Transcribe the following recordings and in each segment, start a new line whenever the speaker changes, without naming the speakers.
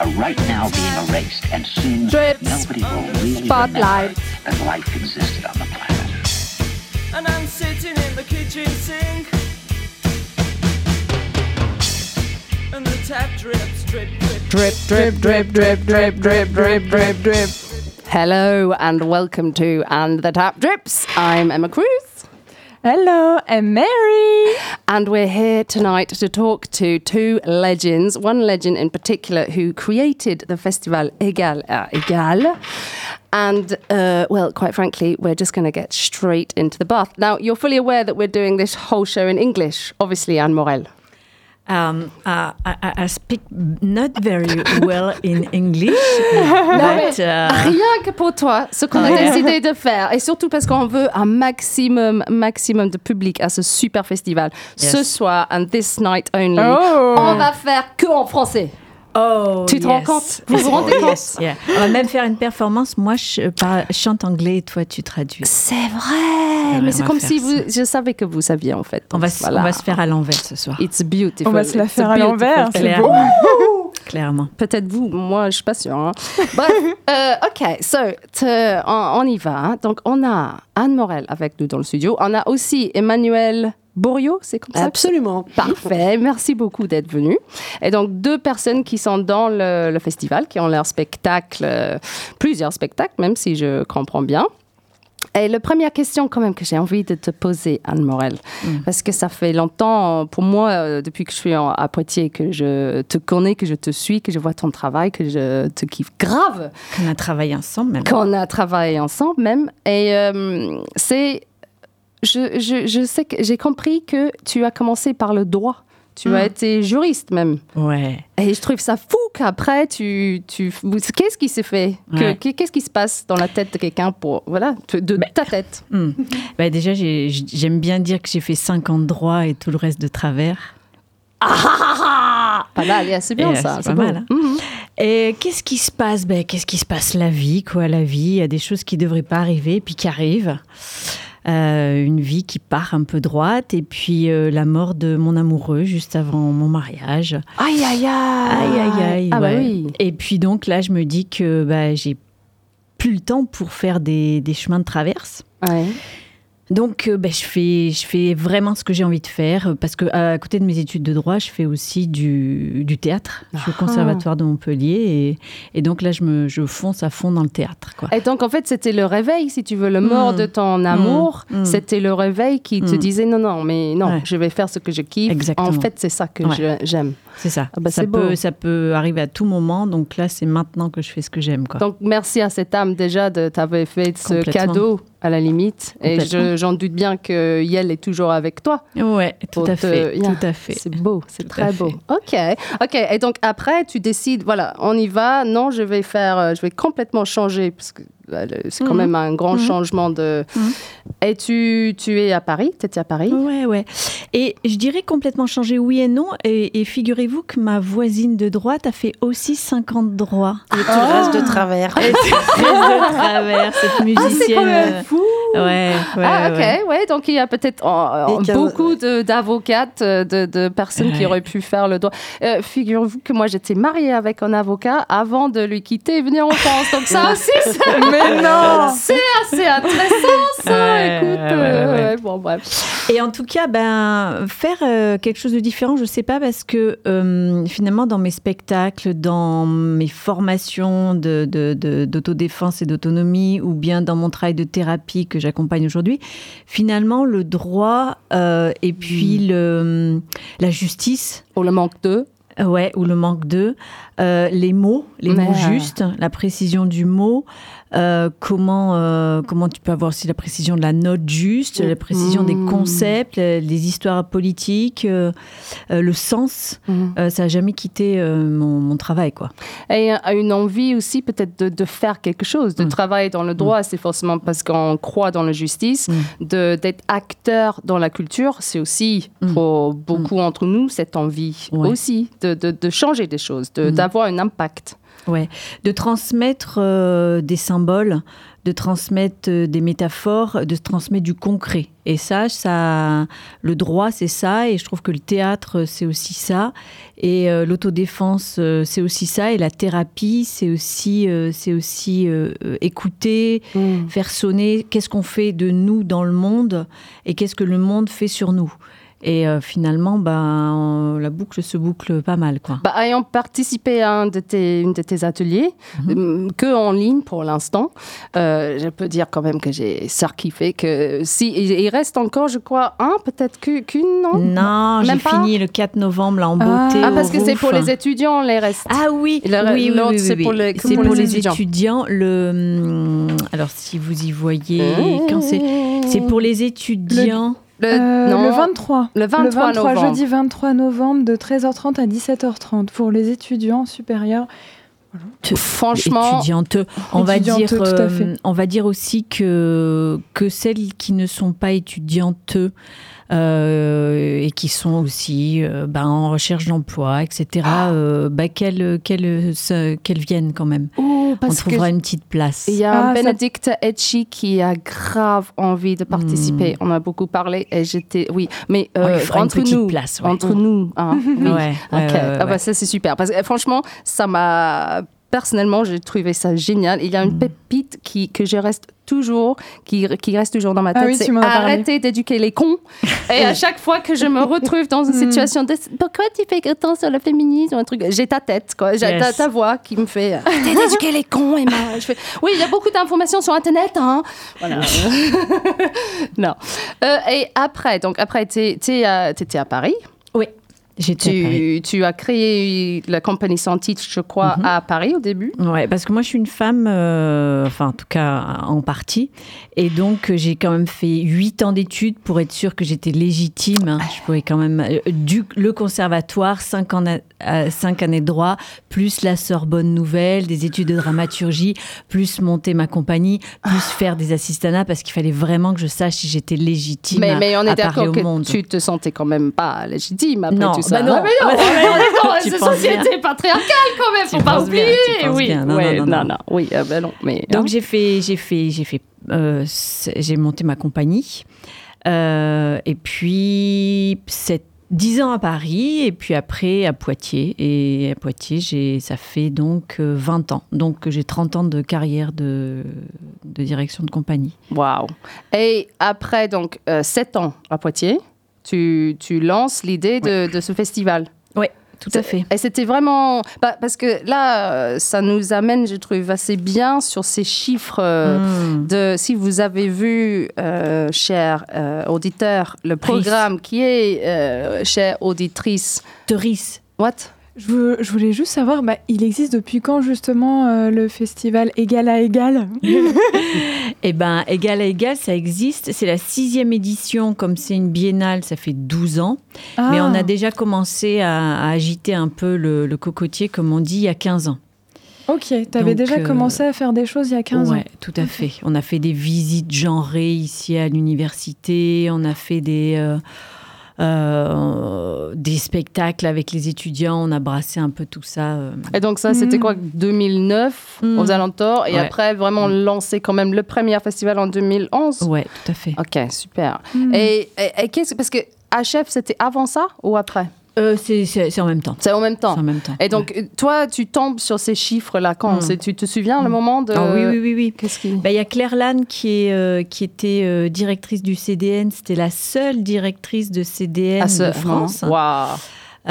are right now being erased, and soon
Drips.
nobody will really
Spotlight.
remember that life existed on the planet.
and I'm sitting in the kitchen sink. And the tap drips, drip, drip,
Drip, drip, drip, drip, drip, drip, drip, drip, drip. Hello and welcome to And the Tap Drips. I'm Emma Cruz.
Hello, I'm Mary.
And we're here tonight to talk to two legends. One legend in particular who created the festival Égal à Égal. And, uh, well, quite frankly, we're just going to get straight into the bath. Now, you're fully aware that we're doing this whole show in English, obviously, Anne Morel.
Um, uh, I, I- I speak not very well in English, but uh,
Rien que pour toi, ce qu'on a décidé de faire, et surtout parce qu'on veut un maximum, maximum de public à ce super festival. Ce soir, and this night only,
Oh.
on va faire que en français.
Oh,
Tu te rends compte? Vous vous rendez
Oh,
compte?
yes, yeah. On va même faire une performance. Moi, je par- chante anglais et toi, tu traduis.
C'est vrai, mais c'est comme si
ça.
vous, je savais que vous saviez en fait.
On va, se-
voilà.
on va se faire à l'envers ce soir.
It's beautiful.
On va se la
It's
faire à l'envers, c'est beau.
Clairement.
Peut-être vous, moi je suis pas sûre. hein. Bref, euh, ok, so, on, on y va. hein. Donc on a Anne Morel avec nous dans le studio. On a aussi Emmanuel Borio, c'est comme ça
Absolument.
Parfait, merci beaucoup d'être venu. Et donc deux personnes qui sont dans le, le festival, qui ont leur spectacle, euh, plusieurs spectacles, même si je comprends bien. Et la première question quand même que j'ai envie de te poser, Anne Morel, parce que ça fait longtemps pour moi, euh, depuis que je suis à Poitiers, que je te connais, que je te suis, que je vois ton travail, que je te kiffe grave
On a travaillé ensemble même.
qu'on a travaillé ensemble même. Et euh, c'est. Je, je, je sais que j'ai compris que tu as commencé par le droit. Tu as été juriste même.
Ouais.
Et je trouve ça fou qu'après, tu. tu Qu'est-ce qui s'est fait? Que-. Qu'est-ce qui se passe dans la tête de quelqu'un pour. Voilà, de, de ta tête?
Hmm. Bah, déjà, j'ai- j'aime bien dire que j'ai fait 5 ans de droit et tout le reste de travers.
Pas mal, c'est bien
Et, euh,
ça.
c'est pas
beau.
mal, hein.
Mhm.
Et qu'est-ce qui se passe? Ben, Qu'est-ce qui se passe? La vie, quoi. La vie, il y a des choses qui ne devraient pas arriver, puis qui arrivent. Euh, une vie qui part un peu droite, et puis euh, la mort de mon amoureux juste avant mon mariage.
Aïe, aïe, aïe.
Aïe, aïe, aïe.
Ah, bah oui.
Et puis donc là, je me dis que bah, j'ai plus le temps pour faire des, des chemins de traverse.
Ouais.
Donc, euh, ben, je, fais, je fais vraiment ce que j'ai envie de faire euh, parce que à côté de mes études de droit, je fais aussi du, du théâtre. Je suis au
Ah.
conservatoire de Montpellier et, et donc là, je, me, je fonce à fond dans le théâtre. Quoi.
Et donc, en fait, c'était le réveil, si tu veux, le mort
Mm.
de ton amour.
Mm.
C'était le réveil qui te disait non, non, mais non,
Ouais.
je vais faire ce que je kiffe.
Exactement.
En fait, c'est ça que
Ouais.
j'aime.
C'est ça.
Ah bah,
ça,
beau.
peut, ça peut arriver à tout moment. Donc là, c'est maintenant que je fais ce que j'aime. Quoi.
Donc, merci à cette âme déjà de t'avoir fait ce cadeau à la limite. Et je- j'en doute bien que Yel est toujours avec toi.
ouais, tout à
te-
fait.
yeah.
Tout à fait.
C'est beau, c'est
Tout
très beau.
fait.
Ok, ok. Et donc après, tu décides, voilà, on y va. Non, je vais faire, euh, je vais complètement changer parce que c'est quand
Mhm.
même un grand
Mhm.
changement de.
Mhm.
Et tu, tu es à Paris, tu étais à Paris?
Ouais, ouais. Et je dirais complètement changé, oui et non. Et, et figurez-vous que ma voisine de droite a fait aussi 50 droits.
Et tu restes de travers.
Et tu restes de travers, cette musicienne. euh,
fou.
Ouais, ouais.
ah, ok,
ouais.
ouais. donc il y a peut-être beaucoup de- d'avocates, euh, de, de personnes qui auraient pu faire le droit. Euh, Figurez-vous que moi j'étais mariée avec un avocat avant de lui quitter et venir en France. Donc ça aussi, c'est
Mais non
c'est assez intéressant ça.
Ouais,
Écoute,
ouais,
euh,
ouais.
ouais, bon bref.
Et en tout cas, ben, faire euh, quelque chose de différent, je sais pas, parce que euh, finalement, dans mes spectacles, dans mes formations de- de- de- d'autodéfense et d'autonomie, ou bien dans mon travail de thérapie que j'accompagne aujourd'hui, finalement, le droit euh, et puis le, la justice,
Pour le manque de.
Ouais, ou le manque de. Euh, les mots, les mots justes, la précision du mot. Euh, comment, euh, comment tu peux avoir aussi la précision de la note juste, la précision des
Mm.
concepts, euh, les histoires politiques, euh, le sens. Euh, ça n'a jamais quitté mon, mon travail, quoi.
Et a une envie aussi peut-être de, de faire quelque chose, de
Mm.
travailler dans le droit, c'est forcément parce qu'on croit dans la justice,
Mm.
de d'être acteur dans la culture, c'est aussi
Mm.
pour beaucoup d'entre nous cette envie
Ouais.
aussi de, de, de changer des choses,
Mm.
d'avoir un impact.
Ouais, de transmettre euh, des symboles, de transmettre euh, des métaphores, de transmettre du concret. Et ça, ça, le droit, c'est ça. Et je trouve que le théâtre, c'est aussi ça. Et euh, l'autodéfense, euh, c'est aussi ça. Et la thérapie, c'est aussi, euh, c'est aussi euh, euh, écouter, faire sonner. Qu'est-ce qu'on fait de nous dans le monde et qu'est-ce que le monde fait sur nous. Et euh, finalement, ben, la boucle se boucle pas mal, quoi.
Bah, ayant participé à un de tes, une de tes ateliers, euh, que en ligne pour l'instant, euh, je peux dire quand même que j'ai surkiffé que si il reste encore, je crois, un, peut-être qu'une, non?
Non, j'ai fini le 4 novembre là en beauté.
Ah, parce que c'est pour les étudiants, les restes.
Ah oui,
Le-
oui, oui, oui,
c'est
oui,
pour les- pour
pour
étudiants.
étudiants. Le hum, alors si vous y voyez quand c'est c'est pour les étudiants.
le,
Euh,
non,
le 23.
le 23 novembre.
jeudi 23 novembre de 13h30 à 17h30 pour les étudiants supérieurs.
Franchement,
étudiantes. On va
Étudiantes,
dire,
tout à
euh,
fait.
on va dire aussi que que celles qui ne sont pas étudiantes euh, et qui sont aussi euh, ben, en recherche d'emploi, etc.
Ah.
euh, bah, qu'elles viennent quand même.
oh,
On
parce que
trouvera une petite place.
il y a
Ah,
un
ça-
Benedict Etchi qui a grave envie de participer. On a beaucoup parlé et j'étais, oui, mais euh, entre nous,
place, ouais.
entre nous, hein, oui.
Ouais, ouais,
Ok.
ouais, ouais,
Ah bah ça c'est super parce que franchement ça m'a personnellement j'ai trouvé ça génial. Il y a une
Mm.
pépite qui que je reste toujours qui, qui reste toujours dans ma
Ah
tête.
oui,
c'est arrêter d'éduquer les cons. Et à chaque fois que je me retrouve dans une
Mm.
situation de pourquoi tu fais autant sur le féminisme un truc j'ai ta tête quoi j'ai
Yes.
ta, ta voix qui me fait arrêtez d'éduquer les cons Emma. Je fais oui il y a beaucoup d'informations sur internet hein. Voilà. non. Euh, et après donc après tu étais à Paris.
Oui, j'étais à Paris.
Tu, tu as créé la compagnie sans titre, je crois,
Mhm.
à Paris au début?
Ouais, parce que moi je suis une femme, euh, enfin en tout cas en partie, et donc j'ai quand même fait huit ans d'études pour être sûre que j'étais légitime. hein. Je pouvais quand même euh, du le conservatoire, cinq, ans, euh, cinq années de droit, plus la Sorbonne Nouvelle, des études de dramaturgie, plus monter ma compagnie, plus faire des assistanats parce qu'il fallait vraiment que je sache si j'étais légitime
Mais,
à,
mais on est d'accord
au
que
monde.
tu te sentais quand même pas légitime après
non,
tout ça.
Bah non.
Ah, mais non, mais on est dans
Tu
une
penses
société patriarcale quand même,
Tu
faut pas
bien,
oublier.
penses
oui,
bien. Non,
ouais,
non, non, non.
oui, ah ben non, mais
Donc
hein.
j'ai fait, j'ai fait, j'ai fait, euh, j'ai monté ma compagnie. Euh, et puis c'est 10 ans à Paris et puis après à Poitiers. Et à Poitiers, j'ai, ça fait donc euh, 20 ans. Donc j'ai 30 ans de carrière de, de direction de compagnie.
Waouh. Et après donc 7 ans à Poitiers, tu, tu lances l'idée de, de ce festival.
Oui, tout à fait.
Et c'était vraiment. bah, parce que là, ça nous amène, je trouve, assez bien sur ces chiffres. euh,
Mm.
De, si vous avez vu, euh, chers euh, auditeurs, le programme qui est, euh, chère auditrice,
Teris.
what?
Je, voulais juste savoir, bah, il existe depuis quand justement euh, le festival Égal à Égal
Eh ben, égal à égal, ça existe. C'est la sixième édition. Comme c'est une biennale, ça fait 12 ans. Mais
Ah.
on a déjà commencé à, à agiter un peu le, le cocotier, comme on dit, il y a 15 ans.
Ok, t'avais
Donc,
déjà
euh,
commencé à faire des choses il y a 15
ouais,
ans.
tout à fait. On a fait des visites genrées ici à l'université. On a fait des, euh, euh, des spectacles avec les étudiants. On a brassé un peu tout ça. euh.
Et donc ça, c'était
Mm.
quoi 2009
Mm.
aux alentours. Et
Ouais.
après, vraiment lancé quand même le premier festival en 2011.
Ouais, tout à fait.
Ok, super.
Hmm.
Et, et, et qu'est-ce parce que HF, c'était avant ça ou après?
Euh, c'est en même temps.
C'est en même temps.
En même temps.
Et donc, toi, tu tombes sur ces chiffres-là quand
Mm.
Tu te souviens le
Mm.
moment de...
Ah oui, oui, oui, oui.
Qu'est-ce qui...
Bah, Il y a Claire Lannes qui, est, euh, qui était euh, directrice du CDN. C'était la seule directrice de CDN
à ce
de France.
Waouh.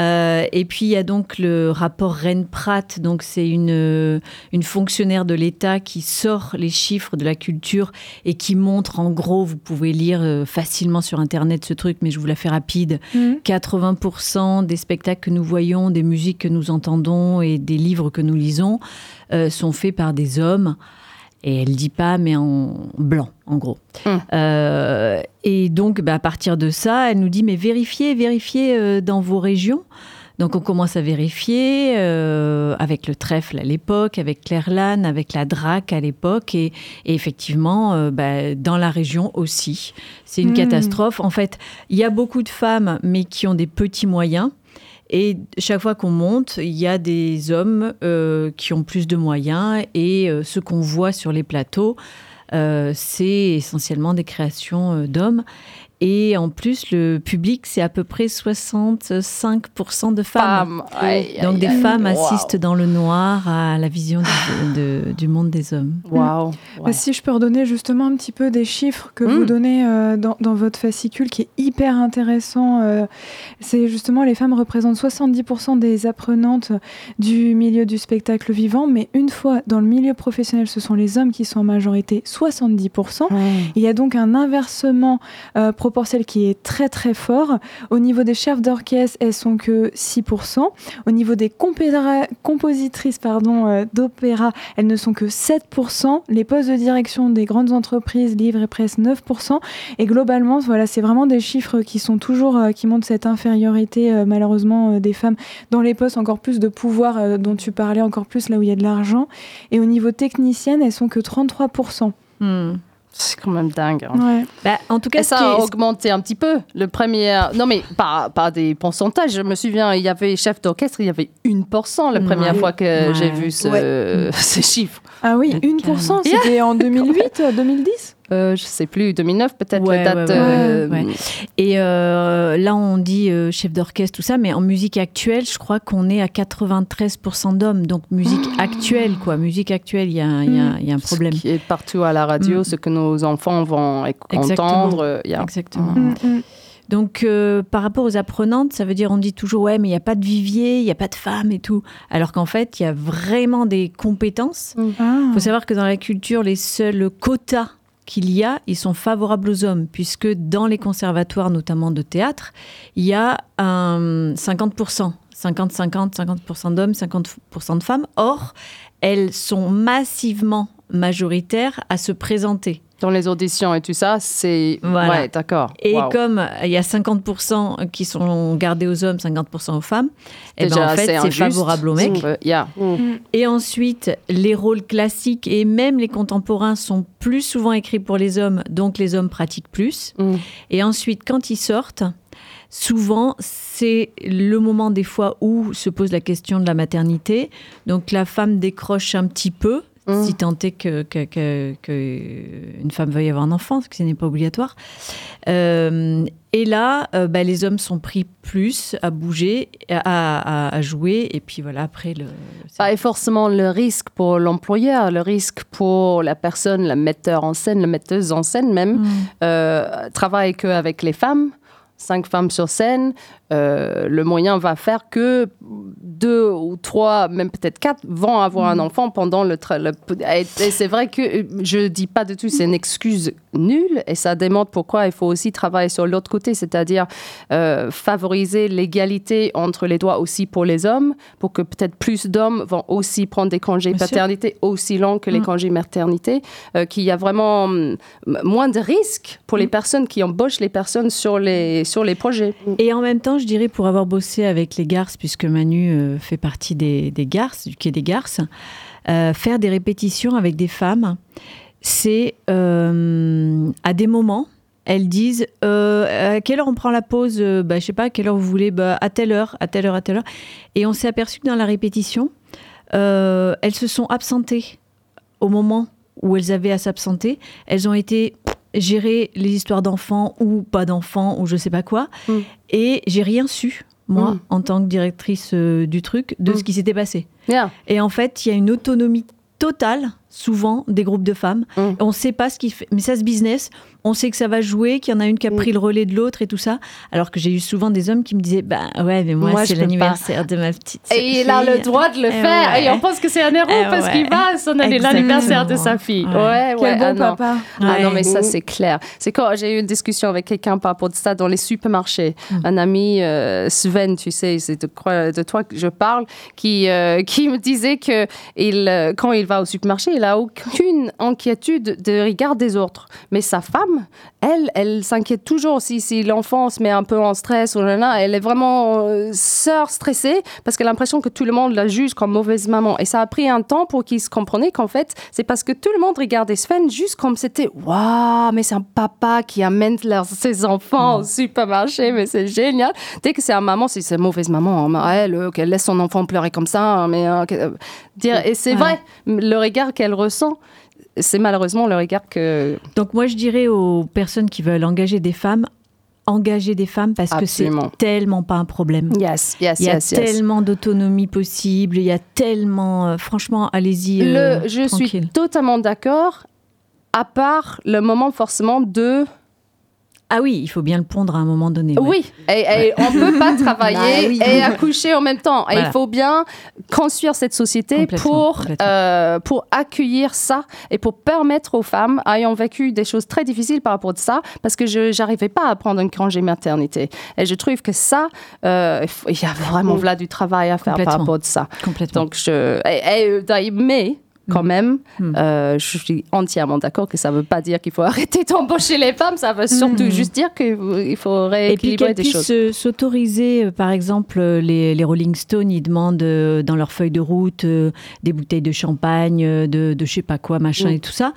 Euh, et puis il y a donc le rapport Rennes-Pratt. Donc c'est une, euh, une fonctionnaire de l'État qui sort les chiffres de la culture et qui montre en gros, vous pouvez lire euh, facilement sur Internet ce truc, mais je vous la fais rapide.
Hmm.
80% des spectacles que nous voyons, des musiques que nous entendons et des livres que nous lisons euh, sont faits par des hommes. Et elle dit pas, mais en blanc, en gros.
Mm.
Euh, et donc, bah, à partir de ça, elle nous dit, mais vérifiez, vérifiez euh, dans vos régions. Donc, on commence à vérifier euh, avec le trèfle à l'époque, avec Claire Lannes, avec la DRAC à l'époque. Et, et effectivement, bah, dans la région aussi. C'est une
Mm.
catastrophe. En fait, il y a beaucoup de femmes, mais qui ont des petits moyens. Et chaque fois qu'on monte, il y a des hommes euh, qui ont plus de moyens. Et euh, ce qu'on voit sur les plateaux, euh, c'est essentiellement des créations d'hommes. Et en plus, le public, c'est à peu près 65% de femmes.
Femme. Aïe,
Donc
aïe,
des
aïe.
femmes assistent dans le noir à la vision du, de- du monde des hommes.
Waouh. Ouais.
si je peux redonner justement un petit peu des chiffres que vous donnez euh, dans, dans votre fascicule qui est hyper intéressant, euh, c'est justement les femmes représentent 70% des apprenantes du milieu du spectacle vivant, mais une fois dans le milieu professionnel, ce sont les hommes qui sont en majorité 70%. Il y a donc un inversement euh, proportionnel qui est très très fort. Au niveau des chefs d'orchestre, elles sont que 6%. Au niveau des compositrices euh, d'opéra, elles ne sont que 7%. Les postes de direction des grandes entreprises, livres et presse, 9%. Et globalement, voilà, c'est vraiment des chiffres qui sont toujours, euh, qui montrent cette infériorité euh, malheureusement des femmes dans les postes, encore plus de pouvoir dont tu parlais, encore plus là où il y a de l'argent. Et au niveau technicienne, elles sont que 33%.
Hmm.
C'est quand même dingue. hein.
Ouais.
Bah, en tout cas,
Et ça a augmenté un petit peu. Le premier. Non, mais pas, pas des pourcentages. Je me souviens, il y avait chef d'orchestre, il y avait 1% la première
Ouais.
fois que
Ouais.
j'ai vu ce- ces chiffres.
Ah oui,
Ouais,
1%, c'était en 2008, euh, 2010
Euh, je sais plus, 2009 peut-être
Ouais,
la date.
ouais, ouais,
euh,
ouais. Et euh, là, on dit euh, chef d'orchestre, tout ça, mais en musique actuelle, je crois qu'on est à 93% d'hommes. Donc, musique actuelle, quoi. Musique actuelle, il y, a un- il y a- il y a un problème.
Ce qui est partout à la radio,
Mm.
ce que nos enfants vont
Exactement.
entendre.
Exactement.
Mm, mm.
Donc, euh, par rapport aux apprenantes, ça veut dire, on dit toujours, ouais, mais il n'y a pas de vivier, il n'y a pas de femmes et tout. Alors qu'en fait, il y a vraiment des compétences.
Ah.
Il faut savoir que dans la culture, les seuls quotas qu'il y a, ils sont favorables aux hommes, puisque dans les conservatoires, notamment de théâtre, il y a un 50%, 50-50, 50% d'hommes, 50% de femmes. Or, elles sont massivement majoritaires à se présenter.
Dans les auditions et tout ça, c'est.
Voilà.
Ouais, d'accord.
Et
Wow.
comme il y a 50% qui sont gardés aux hommes, 50% aux femmes, eh ben, en fait, c'est favorable aux mecs.
Euh, yeah.
Et ensuite, les rôles classiques et même les contemporains sont plus souvent écrits pour les hommes, donc les hommes pratiquent plus. Et ensuite, quand ils sortent, souvent, c'est le moment des fois où se pose la question de la maternité. Donc la femme décroche un petit peu,
Mm.
si tant est que, que- que- que une femme veuille avoir un enfant, parce que ce n'est pas obligatoire. Euh, et là, euh, bah, les hommes sont pris plus à bouger, à, à- à jouer, et puis voilà, après le...
Pas forcément le risque pour l'employeur, le risque pour la personne, la metteur en scène, la metteuse en scène même,
Mm.
euh, travaille que avec les femmes, cinq femmes sur scène, euh, le moyen va faire que deux ou trois, même peut-être quatre, vont avoir un enfant pendant le... et c'est vrai que euh, je dis pas du tout, c'est une excuse nulle, et ça démontre pourquoi il faut aussi travailler sur l'autre côté, c'est-à-dire euh, favoriser l'égalité entre les droits aussi pour les hommes, pour que peut-être plus d'hommes vont aussi prendre des congés
sûr.
paternité aussi longs que les
Mm.
congés maternité, euh, qu'il y a vraiment moins de risques pour les
Mm.
personnes qui embauchent les personnes sur les, sur les projets.
Et en même temps, je dirais, pour avoir bossé avec les garces, puisque Manu euh, fait partie des, des garces, du quai des garces, euh, faire des répétitions avec des femmes, c'est euh, à des moments, elles disent à quelle heure on prend la pause euh, bah, Je sais pas, à quelle heure vous voulez bah, À telle heure, à telle heure, à telle heure. Et on s'est aperçu que dans la répétition, elles se sont absentées au moment où elles avaient à s'absenter. Elles ont été gérer les histoires d'enfants ou pas d'enfants ou je sais pas quoi.
Mm.
Et j'ai rien su, moi,
Mm.
en tant que directrice euh, du truc, de
Mm.
ce qui s'était passé. Et en fait, il y a une autonomie totale, souvent, des groupes de femmes.
Mm.
On ne sait pas ce qui fait. Mais ça, ce business, on sait que ça va jouer, qu'il y en a une qui a
Mm.
pris le relais de l'autre et tout ça. Alors que j'ai eu souvent des hommes qui me disaient Bah ouais, mais moi,
Moi,
c'est l'anniversaire de ma petite.
Et il a le droit de le
Eh
faire.
ouais.
Et on pense que c'est un héros
Eh
parce
ouais.
qu'il va sonner
Exactement.
l'anniversaire de sa fille.
Ouais.
Ouais, ouais.
Quel bon
ah non.
papa.
Ah non,
Ouais.
mais ça, c'est clair. C'est quand j'ai eu une discussion avec quelqu'un par rapport à ça dans les supermarchés. Un ami, euh, Sven, tu sais, c'est de, quoi- de toi que je parle, qui, euh, qui me disait que il, euh, quand il va au supermarché, il a aucune inquiétude de regard des autres. Mais sa femme, elle, elle s'inquiète toujours si, si l'enfant se met un peu en stress ou nanana. Elle est vraiment euh, sœur stressée parce qu'elle a l'impression que tout le monde la juge comme mauvaise maman. Et ça a pris un temps pour qu'ils se comprenaient qu'en fait, c'est parce que tout le monde regardait Sven juste comme c'était Waouh, mais c'est un papa qui amène leurs- ses enfants au supermarché, mais c'est génial. Dès que c'est un maman, c'est c'est mauvaise maman, hein, elle, euh, qu'elle laisse son enfant pleurer comme ça. hein, Mais, euh, euh, dire, et c'est
Ouais.
vrai, le regard qu'elle ressent, c'est malheureusement le regard que.
Donc moi, je dirais aux personnes qui veulent engager des femmes, engager des femmes parce que c'est tellement pas un problème.
Yes, yes,
Il y a
yes,
tellement d'autonomie possible, il y a tellement... euh, franchement, allez-y. euh,
je suis totalement d'accord, à part le moment forcément de...
Ah oui, il faut bien le pondre à un moment donné. ouais.
Oui, et, et on peut pas travailler
Bah oui.
et accoucher en même temps. Et il faut bien construire cette société
Complètement,
pour,
complètement.
euh, pour accueillir ça et pour permettre aux femmes ayant vécu des choses très difficiles par rapport à ça, parce que je n'arrivais pas à prendre un congé maternité. Et je trouve que ça, euh, il y a vraiment là du travail à faire par rapport à ça.
Complètement.
Donc, je. et- et, euh, mais. Quand même,
Mm.
euh, je suis entièrement d'accord que ça ne veut pas dire qu'il faut arrêter d'embaucher les femmes, ça veut surtout
Mm.
juste dire qu'il faut
Et
rééquilibrer des choses.
se- s'autoriser, euh, par exemple, euh, les, les Rolling Stones, ils demandent dans leur feuille de route euh, des bouteilles de champagne, de, je sais pas quoi, machin
Mm.
et tout ça.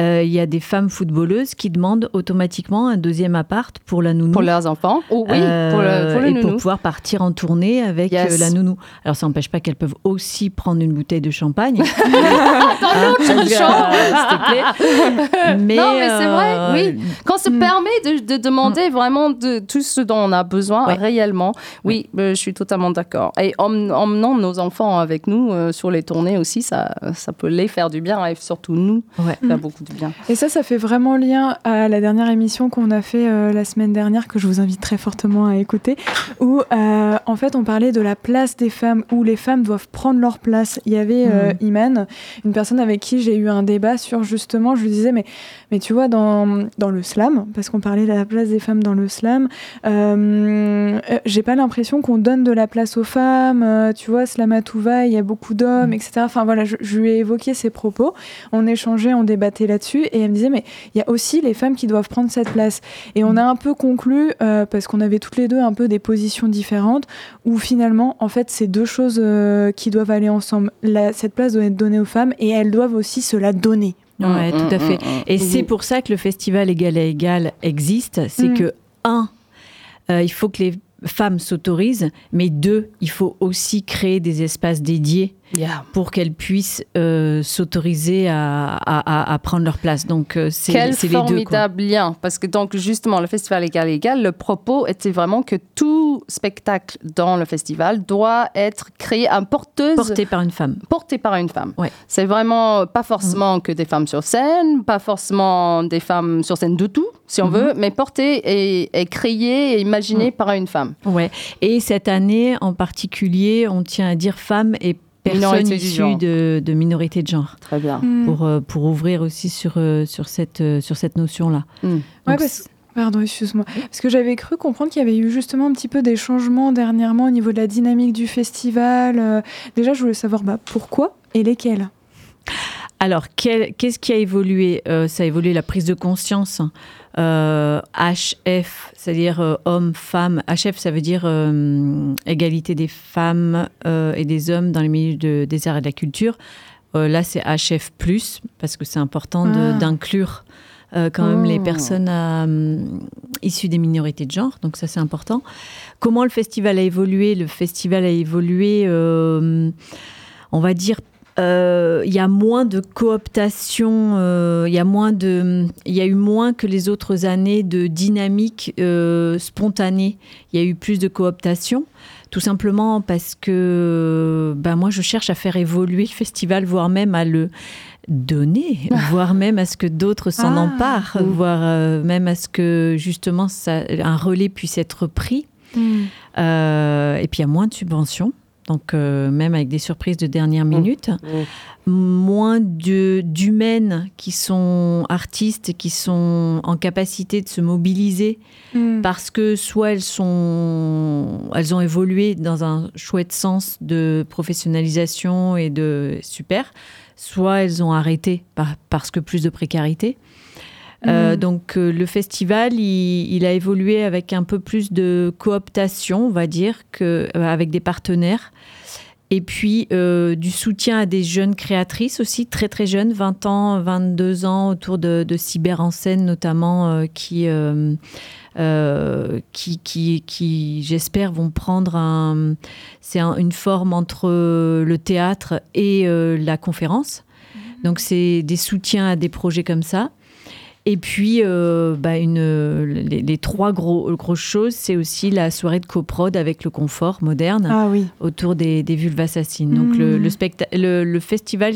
Euh, Il y a des femmes footballeuses qui demandent automatiquement un deuxième appart pour la nounou.
Pour leurs enfants ou oui, pour le, pour le
et
nounou.
pour pouvoir partir en tournée avec
Yes.
la nounou. Alors ça n'empêche pas qu'elles peuvent aussi prendre une bouteille de champagne.
Dans l'autre
Euh,
chambre.
s'il te plaît. Mais,
non, mais c'est vrai,
euh,
oui. Quand on se
Mm.
permet de, de demander vraiment de tout ce dont on a besoin
Ouais.
réellement, oui, euh, je suis totalement d'accord. Et en- emmenant nos enfants avec nous euh, sur les tournées aussi, ça, ça peut les faire du bien et surtout nous
Ouais.
faire
Mm.
beaucoup de bien.
Et ça, ça fait vraiment lien à la dernière émission qu'on a fait euh, la semaine dernière, que je vous invite très fortement à écouter, où euh, en fait on parlait de la place des femmes, où les femmes doivent prendre leur place. Il y avait euh,
Mhm.
Iman, une personne avec qui j'ai eu un débat sur justement, je lui disais, mais, mais tu vois, dans, dans le slam, parce qu'on parlait de la place des femmes dans le slam, euh, euh, j'ai pas l'impression qu'on donne de la place aux femmes, euh, tu vois, slam à tout va, il y a beaucoup d'hommes, etc. Enfin voilà, je, je lui ai évoqué ces propos, on échangeait, on débattait là-dessus, et elle me disait, mais il y a aussi les femmes qui doivent prendre cette place. Et on a un peu conclu, euh, parce qu'on avait toutes les deux un peu des positions différentes, où finalement, en fait, c'est deux choses euh, qui doivent aller ensemble. La- cette place doit être donnée aux femmes, et elles doivent aussi se la donner.
Ouais, tout à fait.
Mm, mm, mm.
Et c'est pour ça que le festival Égal à Égal existe. C'est
Mm.
que, un, euh, il faut que les femmes s'autorisent, mais deux, il faut aussi créer des espaces dédiés
Yeah.
pour qu'elles puissent euh, s'autoriser à, à- à- à prendre leur place. Donc, euh, c'est
Quel
les deux. quoi.
formidable lien. Parce que donc, justement, le festival Égal Égal, le propos était vraiment que tout spectacle dans le festival doit être créé en porteuse,
Porté par une femme.
porté par une femme.
Ouais.
C'est vraiment pas forcément que des femmes sur scène, pas forcément des femmes sur scène de tout, si on veut, mais porté et, et créé et imaginé par une femme.
Ouais. Et cette année en particulier, on tient à dire femmes et personnes issues de, de minorités de genre.
Très bien.
Mm.
Pour, euh, pour ouvrir aussi sur, euh, sur cette, euh, sur cette notion-là.
Mm.
Ouais, parce... Pardon, excuse-moi. Parce que j'avais cru comprendre qu'il y avait eu justement un petit peu des changements dernièrement au niveau de la dynamique du festival. Euh, Déjà, je voulais savoir bah, pourquoi et lesquels?
Alors, qu'est-ce qui a évolué? Euh, Ça a évolué la prise de conscience. Euh, HF, c'est-à-dire euh, homme, femme. HF, ça veut dire euh, égalité des femmes euh, et des hommes dans les milieux de- des arts et de la culture. Euh, là, c'est HF, parce que c'est important
Ah.
d'inclure euh, quand même les
Oh.
personnes euh, issues des minorités de genre. Donc, ça, c'est important. Comment le festival a évolué? Le festival a évolué, euh, on va dire, euh, il y a moins de cooptation, euh, il y a moins de, il y a eu moins que les autres années de dynamique euh, spontanée. Il y a eu plus de cooptation, tout simplement parce que, ben moi, je cherche à faire évoluer le festival, voire même à le donner, voire même à ce que d'autres s'en
Ah.
emparent, voire euh, même à ce que justement ça, un relais puisse être pris. Euh, et puis il y a moins de subventions. Donc, euh, même avec des surprises de dernière minute, moins de- d'humaines qui sont artistes, qui sont en capacité de se mobiliser
Mm.
parce que soit elles sont, elles ont évolué dans un chouette sens de professionnalisation et de super, soit elles ont arrêté par- parce que plus de précarité. Euh,
Mm.
donc euh, le festival, il, il a évolué avec un peu plus de cooptation, on va dire, que, euh, avec des partenaires. Et puis euh, du soutien à des jeunes créatrices aussi, très très jeunes, 20 ans, 22 ans, autour de, de Cyber en scène notamment, euh, qui, euh, qui, qui, qui j'espère, vont prendre un, c'est un- une forme entre le théâtre et la conférence. Donc c'est des soutiens à des projets comme ça. Et puis, euh, bah, une, les, les trois gros, grosses choses, c'est aussi la soirée de coprod avec le confort moderne
Ah oui.
autour des, des vulves assassines. Donc le, le, specta- le, le festival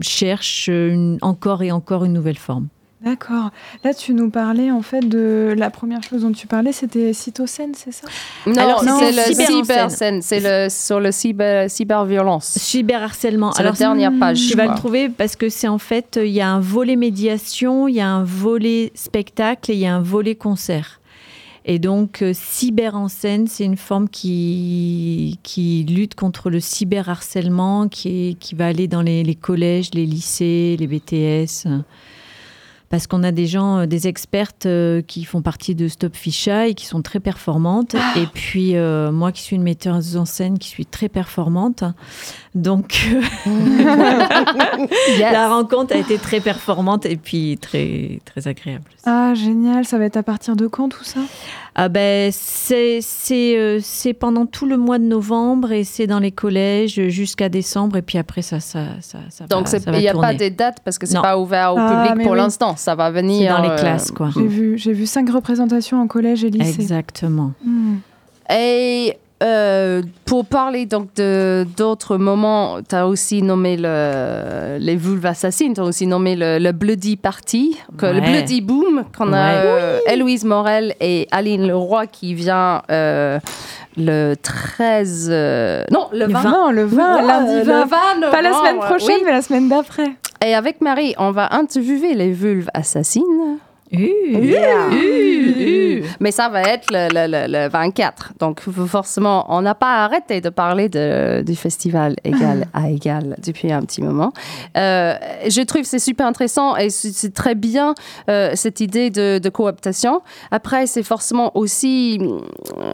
cherche une- encore et encore une nouvelle forme.
D'accord. Là, tu nous parlais en fait de la première chose dont tu parlais, c'était cytocène, c'est ça?
Non,
Alors,
c'est
c'est
le
cyber en
cyber c'est le sur le cyber cyberviolence.
Cyberharcèlement.
C'est la
Alors,
dernière page.
Tu vas le trouver parce que c'est en fait, il y a un volet médiation, il y a un volet spectacle et il y a un volet concert. Et donc, euh, cyber en scène, c'est une forme qui, qui lutte contre le cyberharcèlement, qui, est- qui va aller dans les, les collèges, les lycées, les BTS. Parce qu'on a des gens, euh, des expertes euh, qui font partie de Stop Ficha et qui sont très performantes. Et puis, euh, moi qui suis une metteuse en scène qui suis très performante. Donc,
Yes.
la rencontre a été très performante et puis très, très agréable.
Ah, génial. Ça va être à partir de quand tout ça?
Ah ben, c'est c'est, euh, c'est pendant tout le mois de novembre et c'est dans les collèges jusqu'à décembre et puis après ça ça ça, ça
Donc il n'y a pas des dates parce que c'est pas ouvert au
Ah,
public pour
oui.
l'instant. Ça va venir
dans les
euh,
classes quoi.
J'ai vu, j'ai vu cinq représentations en collège et lycée.
Exactement.
Hmm.
Et euh, pour parler donc de d'autres moments, tu as aussi nommé le, les vulves assassines, tu as aussi nommé le, le Bloody Party, que le. Bloody Boom, qu'on a euh, Héloïse Morel et Aline Leroy qui vient euh, le 13... euh, non, le 20.
Non, le 20,
Ouais,
lundi
le
20.
20
Pas la semaine prochaine,
oui.
mais la semaine d'après.
Et avec Marie, on va interviewer les vulves assassines.
Yeah.
Mais ça va être le, le- le- le 24. Donc, forcément, on n'a pas arrêté de parler de- du festival égal à égal depuis un petit moment. Euh, je trouve que c'est super intéressant et c'est très bien euh, cette idée de, de cooptation. Après, c'est forcément aussi,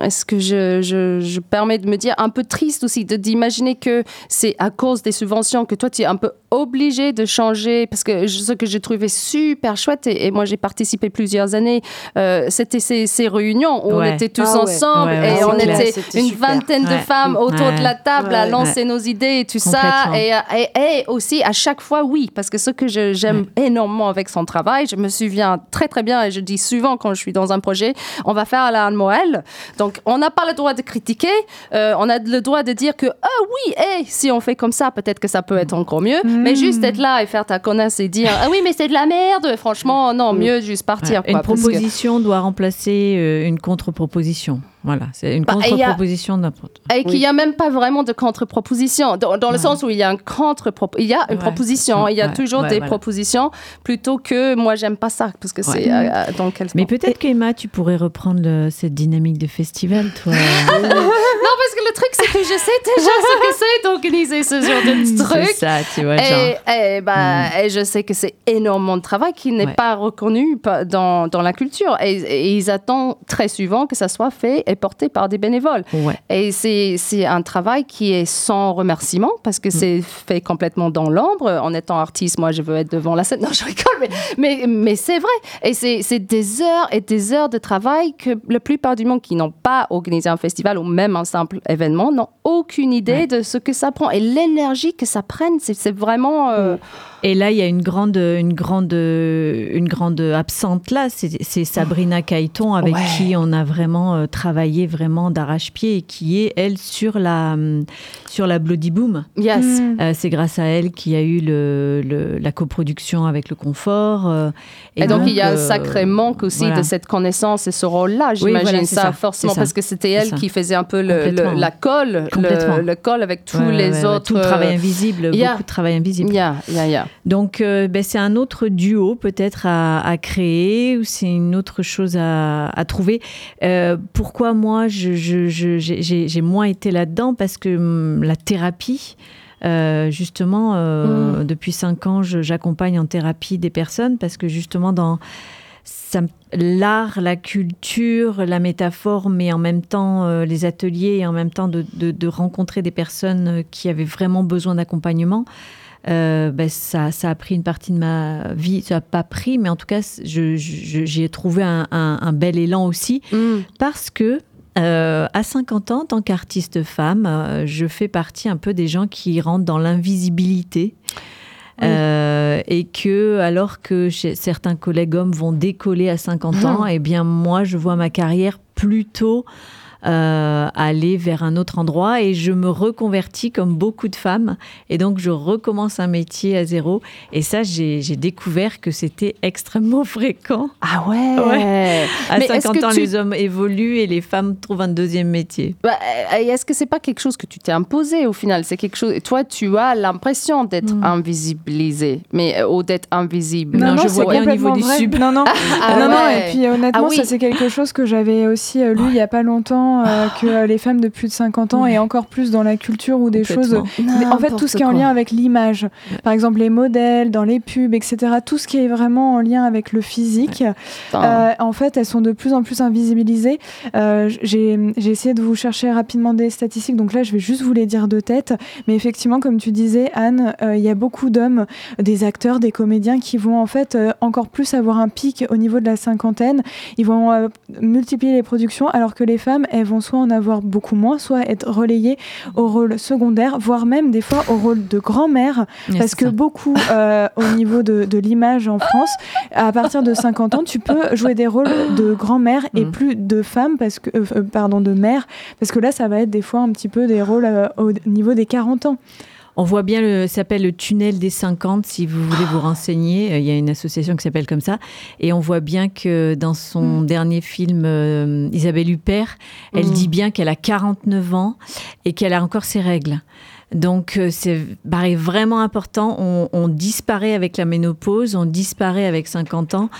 est-ce que je, je, je permets de me dire, un peu triste aussi d'imaginer que c'est à cause des subventions que toi, tu es un peu obligé de changer parce que ce que j'ai trouvé super chouette et, et moi j'ai participé plusieurs années, euh, c'était ces, ces réunions où on était tous
Ah
ensemble
Ouais, ouais,
et on
clair.
était une
super.
vingtaine de
Ouais.
femmes autour
Ouais.
de la table à
Ouais.
lancer nos idées et tout ça. Et, euh, et, et aussi à chaque fois, oui, parce que ce que je- j'aime énormément avec son travail, je me souviens très très bien et je dis souvent quand je suis dans un projet, on va faire la Noël. Donc on n'a pas le droit de critiquer, euh, on a le droit de dire que ah oui, hey, si on fait comme ça, peut-être que ça peut être encore mieux. Mais juste être là et faire ta connasse et dire ah oui, mais c'est de la merde. Franchement, non, mieux juste partir.
Ouais.
quoi,
Une
que-
proposition doit remplacer euh, une contre-proposition. Voilà, c'est une
Bah,
contre-proposition n'importe.
Et qu'il n'y a même pas vraiment de contre-proposition, dans, dans le sens où il y a, un contre il y a une
Ouais,
proposition, il y a
Ouais,
toujours
ouais,
des
voilà.
propositions, plutôt que moi, j'aime pas ça, parce que c'est
Ouais.
euh, euh, dans quel
Mais peut-être qu'Emma, tu pourrais reprendre le- cette dynamique de festival, toi.
truc, c'est que je sais déjà ce que c'est d'organiser ce genre de
c'est
truc.
ça, tu vois.
Et, et, bah, et je sais que c'est énormément de travail qui n'est
Ouais.
pas reconnu dans, dans la culture. Et, et ils attendent très souvent que ça soit fait et porté par des bénévoles.
Ouais.
Et c'est un travail qui est sans remerciement parce que c'est fait complètement dans l'ombre. En étant artiste, moi, je veux être devant la scène. Non, je rigole, mais, mais, mais c'est vrai. Et c'est des heures et des heures de travail que la plupart du monde qui n'ont pas organisé un festival ou même un simple événement n'ont aucune idée
Ouais.
de ce que ça prend. Et l'énergie que ça prenne, c'est vraiment... euh,
Et là, il y a une grande, une grande, une grande absente là. C'est Sabrina Caïton avec
Ouais.
qui on a vraiment euh, travaillé vraiment d'arrache-pied et qui est elle sur la hum, sur la Bloody Boom.
Yes.
Mm.
Euh, c'est grâce à elle qu'il y a eu le, le- la coproduction avec le confort. euh,
Et, donc, il y a un sacré manque aussi
voilà.
de cette connaissance et ce rôle-là, j'imagine
voilà, c'est
ça,
ça,
forcément,
ça,
parce que c'était elle
ça.
qui faisait un peu le, la colle,
Complètement.
le, le col avec tous
ouais,
les
ouais,
autres.
Tout le travail invisible,
il y a-
beaucoup de travail invisible.
Yeah, yeah, yeah.
Donc, euh, ben, c'est un autre duo peut-être à, à créer ou c'est une autre chose à, à trouver. Euh, pourquoi moi, j'ai- moins été là-dedans? Parce que hum, la thérapie, euh, justement, euh, depuis cinq ans, j'accompagne en thérapie des personnes parce que justement, dans l'art, la culture, la métaphore, mais en même temps euh, les ateliers et en même temps de, de- de rencontrer des personnes qui avaient vraiment besoin d'accompagnement. Euh, ben, ça, ça a pris une partie de ma vie. Ça n'a pas pris, mais en tout cas, j'y ai trouvé un, un- un bel élan aussi
Mm.
parce que euh, à 50 ans, en tant qu'artiste femme, euh, je fais partie un peu des gens qui rentrent dans l'invisibilité. Euh, et que alors que chez- certains collègues hommes vont décoller à 50 ans, eh bien moi je vois ma carrière plutôt euh, aller vers un autre endroit et je me reconvertis comme beaucoup de femmes et donc je recommence un métier à zéro et ça j'ai découvert que c'était extrêmement fréquent.
Ah ouais.
Ouais. À
Mais est-ce
50
que
ans,
tu-
les hommes évoluent et les femmes trouvent un deuxième métier.
Bah, Est-ce que c'est pas quelque chose que tu t'es imposé au final? C'est quelque chose. Toi, tu as l'impression d'être
Mm.
invisibilisé, mais euh, ou d'être invisible.
Non, je
c'est
vois bien au niveau du sub.
Non, non.
Ah
non, non, et puis honnêtement,
Ah oui.
ça c'est quelque chose que j'avais aussi euh, lu il y a pas longtemps, euh, que euh, les femmes de plus de 50 ans, et encore plus dans la culture ou des choses... En fait, tout ce qui est en lien avec l'image, par exemple les modèles, dans les pubs, etc., tout ce qui est vraiment en lien avec le physique, euh, en fait, elles sont de plus en plus invisibilisées. Euh, j'ai essayé de vous chercher rapidement des statistiques, donc là, je vais juste vous les dire de tête. Mais effectivement, comme tu disais, Anne, il y a beaucoup d'hommes, des acteurs, des comédiens qui vont en fait encore plus avoir un pic au niveau de la cinquantaine. Ils vont multiplier les productions, alors que les femmes, elles vont soit en avoir beaucoup moins, soit être relayées au rôle secondaire, voire même des fois au rôle de grand-mère, parce que
ça.
beaucoup, euh, au niveau de, de l'image en France, à partir de 50 ans, tu peux jouer des rôles de grand-mère et
Mm.
plus de femmes, parce que, euh, pardon, de mère, parce que là, ça va être des fois un petit peu des rôles euh, au niveau des 40 ans.
On voit bien, le, ça s'appelle le tunnel des 50, si vous voulez vous renseigner. Euh, Il y a une association qui s'appelle comme ça. Et on voit bien que dans son dernier film, euh, Isabelle Huppert, elle
Mm.
dit bien qu'elle a 49 ans et qu'elle a encore ses règles. Donc euh, c'est pareil, vraiment important. On, on disparaît avec la ménopause, on disparaît avec 50 ans.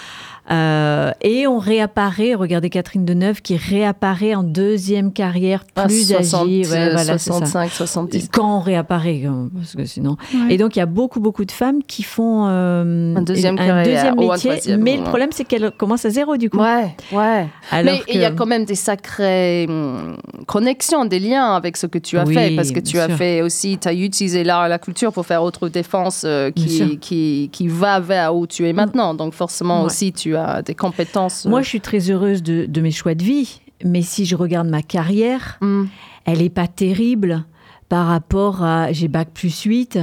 Euh, et on réapparaît, regardez Catherine Deneuve qui réapparaît en deuxième carrière
Ah,
plus
60,
âgée. Ouais, voilà, c'est ça.
65, 70.
Quand on réapparaît, euh, parce que sinon.
Ouais.
Et donc il y a beaucoup beaucoup de femmes qui font euh,
Un deuxième carrière,
deuxième
ou un
métier,
troisième,
mais le problème c'est qu'elles commencent à zéro du coup.
Ouais, ouais.
Alors
Mais il y a quand même des sacrées hum, connexions, des liens avec ce que tu as
Oui,
fait, parce que tu as
sûr.
fait aussi, tu as utilisé l'art et la culture pour faire autre défense euh, qui, qui, qui va vers où tu es maintenant. Donc forcément
Ouais.
aussi, tu as des compétences. euh,
Moi, je suis très heureuse de, de mes choix de vie, mais si je regarde ma carrière,
hum,
elle est pas terrible par rapport à j'ai bac plus 8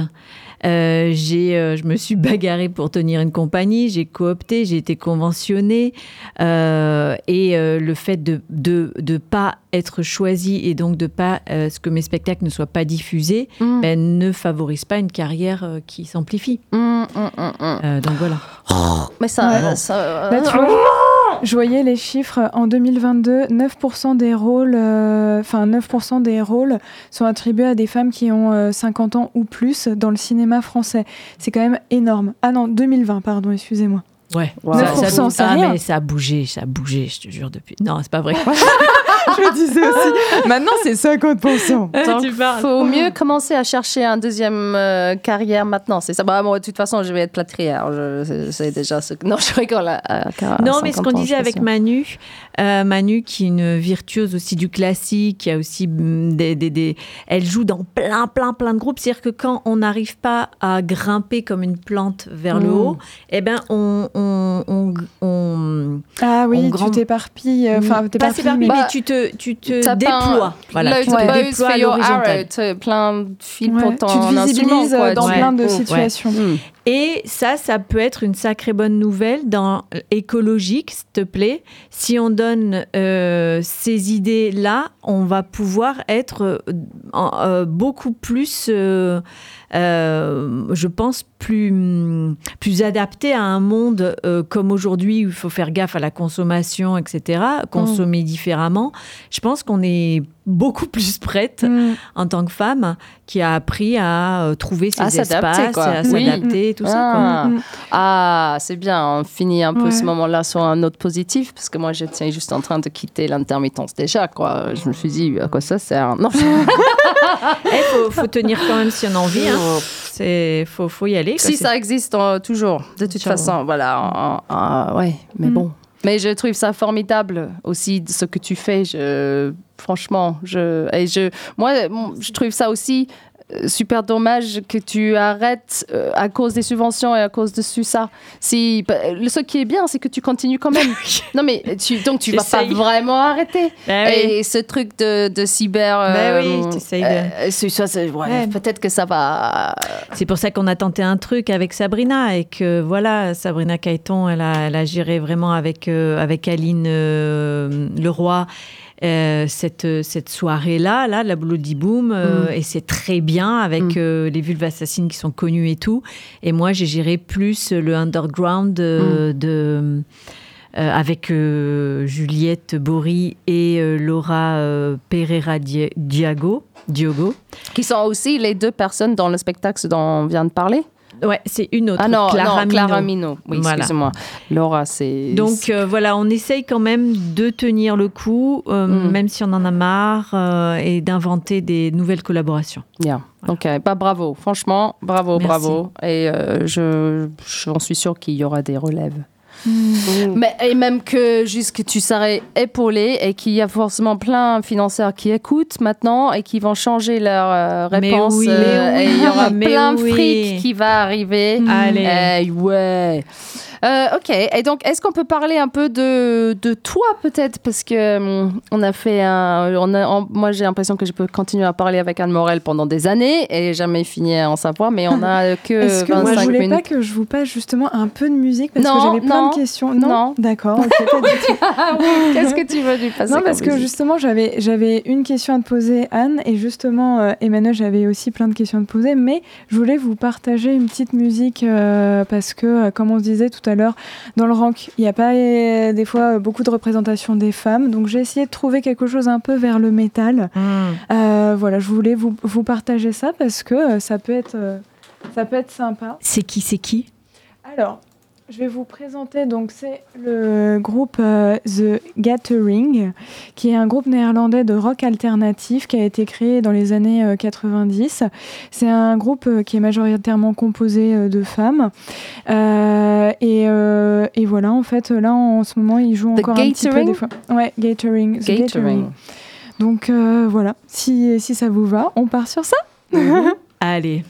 euh, j'ai euh, je me suis bagarrée pour tenir une compagnie j'ai coopté j'ai été conventionnée euh, et euh, le fait de de de pas être choisie et donc de pas euh, ce que mes spectacles ne soient pas diffusés
hum,
ben, ne favorise pas une carrière euh, qui s'amplifie
hum.
Euh, donc voilà
Mais ça.
Ouais.
ça euh,
tu vois, je voyais les chiffres en 2022, 9% des rôles, euh, enfin 9% des rôles sont attribués à des femmes qui ont euh, 50 ans ou plus dans le cinéma français. C'est quand même énorme. Ah non, 2020, pardon, excusez-moi.
ouais
Wow.
9%, c'est
ah,
rien.
mais ça a bougé ça a bougé je te jure depuis non c'est pas vrai
je le disais aussi. Maintenant, c'est 50%.
Donc,
Tu parles.
faut mieux commencer à chercher un deuxième euh, carrière maintenant. C'est ça. Bah, moi, de toute façon, je vais être plâtrière. Je- C'est déjà ce que. Non, je rigole. à- à- à
Non, mais ce
50
qu'on disait avec. Manu, euh, Manu qui est une virtuose aussi du classique, qui a aussi mm, des, des, des- elle joue dans plein, plein, plein de groupes. C'est-à-dire que quand on n'arrive pas à grimper comme une plante vers le
Mm.
haut, eh ben on, on, on, on-
Ah oui,
On
tu
grand-
t'éparpilles. euh, Enfin,
pas
t'éparpilles,
s'éparpiller,
mais-
mais tu te, tu te déploies. Voilà, tu te déploies à l'horizontale.
t'as plein de fils
Ouais,
pour ton
tu te visibilises
quoi.
euh, dans
Ouais.
plein de situations.
Hmm.
Et ça, ça peut être une sacrée bonne nouvelle dans écologique, s'il te plaît. Si on donne euh, ces idées-là, on va pouvoir être euh, en- euh, beaucoup plus, euh, euh, je pense, plus, plus adapté à un monde euh, comme aujourd'hui où il faut faire gaffe à la consommation, etc., consommer différemment. Je pense qu'on est beaucoup plus prête
Mm.
en tant que femme qui a appris à euh, trouver ses
À
espaces,
quoi.
à
Oui.
s'adapter, et tout ça. Quoi.
Ah.
Mm.
Ah, c'est bien. On finit un peu
Ouais.
ce moment-là sur un note positif parce que moi, j'étais juste en train de quitter l'intermittence déjà. Quoi. Je me suis dit, à quoi ça sert? Non,
Il faut, faut tenir quand même si on a envie. Hein. C'est faut, faut y aller. quoi.
Si ça existe euh, toujours, de toute façon, voilà. euh, euh, ouais, mais
Mm.
bon. Mais je trouve ça formidable aussi ce que tu fais. Je, franchement, je, et je, moi, je trouve ça aussi euh, super dommage que tu arrêtes euh, à cause des subventions et à cause de ça. Si, bah, le ce qui est bien, c'est que tu continues quand même. non, mais tu, donc tu vas pas vraiment arrêter.
Ben oui.
Et ce truc de, de cyber.
Ben
euh,
oui,
euh, ouais,
Ouais.
Peut-être que ça va.
C'est pour ça qu'on a tenté un truc avec Sabrina et que voilà, Sabrina Caïton, elle a, elle a géré vraiment avec, euh, avec Aline euh, Leroy. Euh, cette, cette soirée-là, là, la Bloody Boom, euh,
Mm.
et c'est très bien avec
Mm.
euh, les vulves assassines qui sont connues et tout. Et moi, j'ai géré plus le underground
Mm.
de, avec Juliette Bory et Laura Pereira Diago. Diogo.
Qui sont aussi les deux personnes dans le spectacle dont on vient de parler
Ouais, c'est une autre.
Ah non,
Clara
non, Clara
Mino.
Mino. Oui,
Voilà.
excusez-moi. Laura, c'est.
Donc euh, voilà, on essaye quand même de tenir le coup, euh,
Mm.
même si on en a marre, euh, et d'inventer des nouvelles collaborations.
Bien. Ok, bah, bravo. Franchement, bravo,
Merci.
bravo. Et je, j'en suis sûre qu'il y aura des relèves.
Mm.
Mais, et même que juste que tu serais épaulé et qu'il y a forcément plein de financeurs qui écoutent maintenant et qui vont changer leur euh,
Mais
réponse.
oui,
euh,
mais
et il y aura
mais
plein de
oui.
fric qui va arriver.
Allez.
Eh, ouais. Euh, ok, et donc est-ce qu'on peut parler un peu de, de toi peut-être? Parce que hum, on a fait un, on a, moi j'ai l'impression que je peux continuer à parler avec Anne Morel pendant des années et jamais finir en savoir, mais on a que
Est-ce que
25
moi, je voulais
minutes.
pas que je vous passe justement un peu de musique parce
Non,
que j'avais plein
non,
de questions?
non?
D'accord. ok, pas du tout.
Ah qu'est-ce que tu veux lui passer
Non, parce que
musique?
justement, j'avais, j'avais une question à te poser, Anne, et justement, euh, Emmanuel, j'avais aussi plein de questions à te poser, mais je voulais vous partager une petite musique euh, parce que, comme on se disait tout à l'heure, dans le rank, il n'y a pas euh, des fois euh, beaucoup de représentation des femmes, donc j'ai essayé de trouver quelque chose un peu vers le métal. Euh, voilà, je voulais vous, vous partager ça parce que euh, ça peut être, euh, ça peut être sympa.
C'est qui, c'est qui?
Alors, je vais vous présenter, donc c'est le groupe euh, The Gathering, qui est un groupe néerlandais de rock alternatif qui a été créé dans les années euh, 90. C'est un groupe euh, qui est majoritairement composé euh, de femmes. Euh, et, euh, et voilà, en fait, là en ce moment, ils jouent
The
encore un petit peu
Gathering
des fois. Ouais, Gathering. The
Gathering.
Donc euh, voilà, si, si ça vous va, on part sur ça
Allez.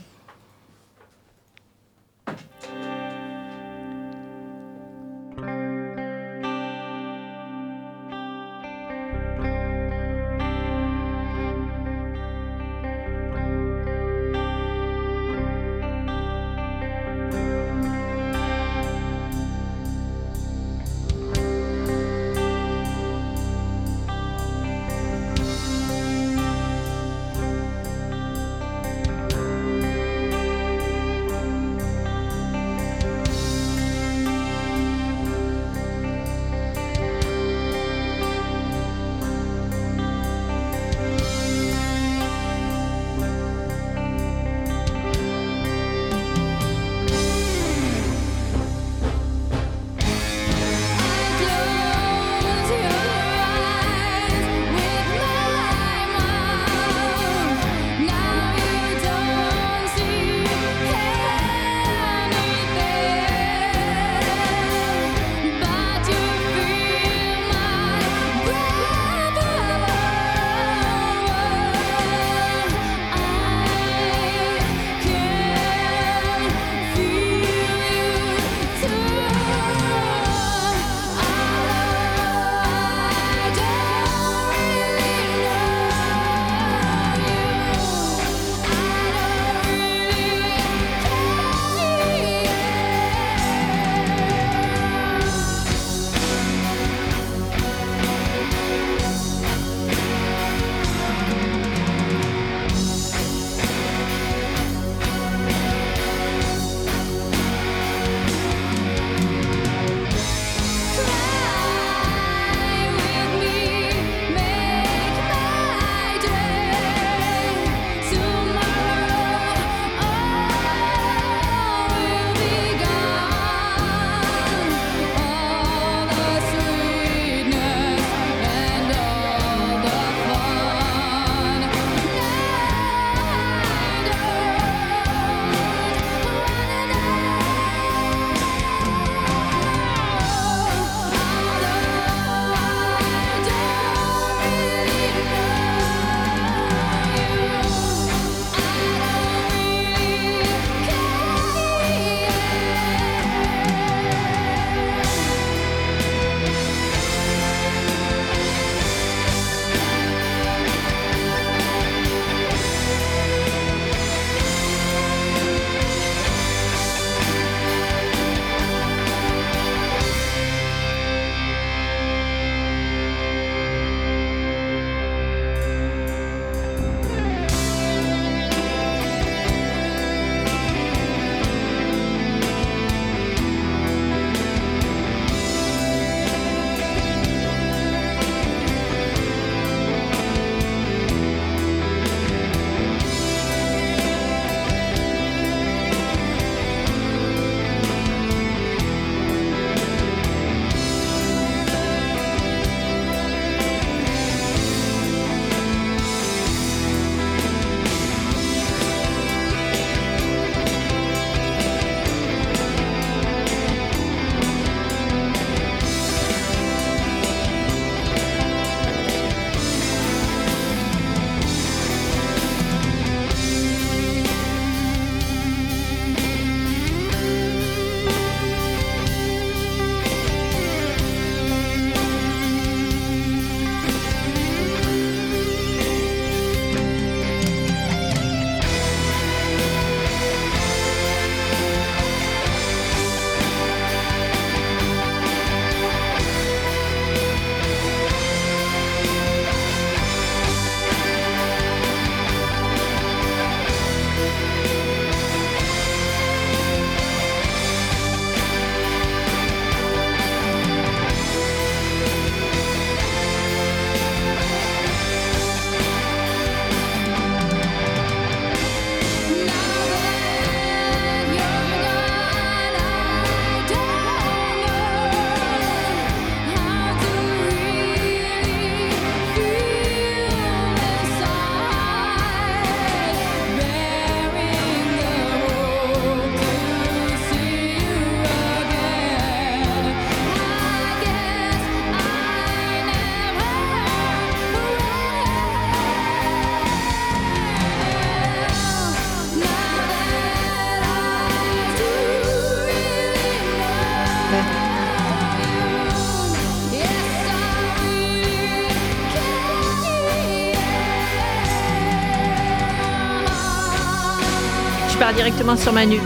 Directement sur Manu.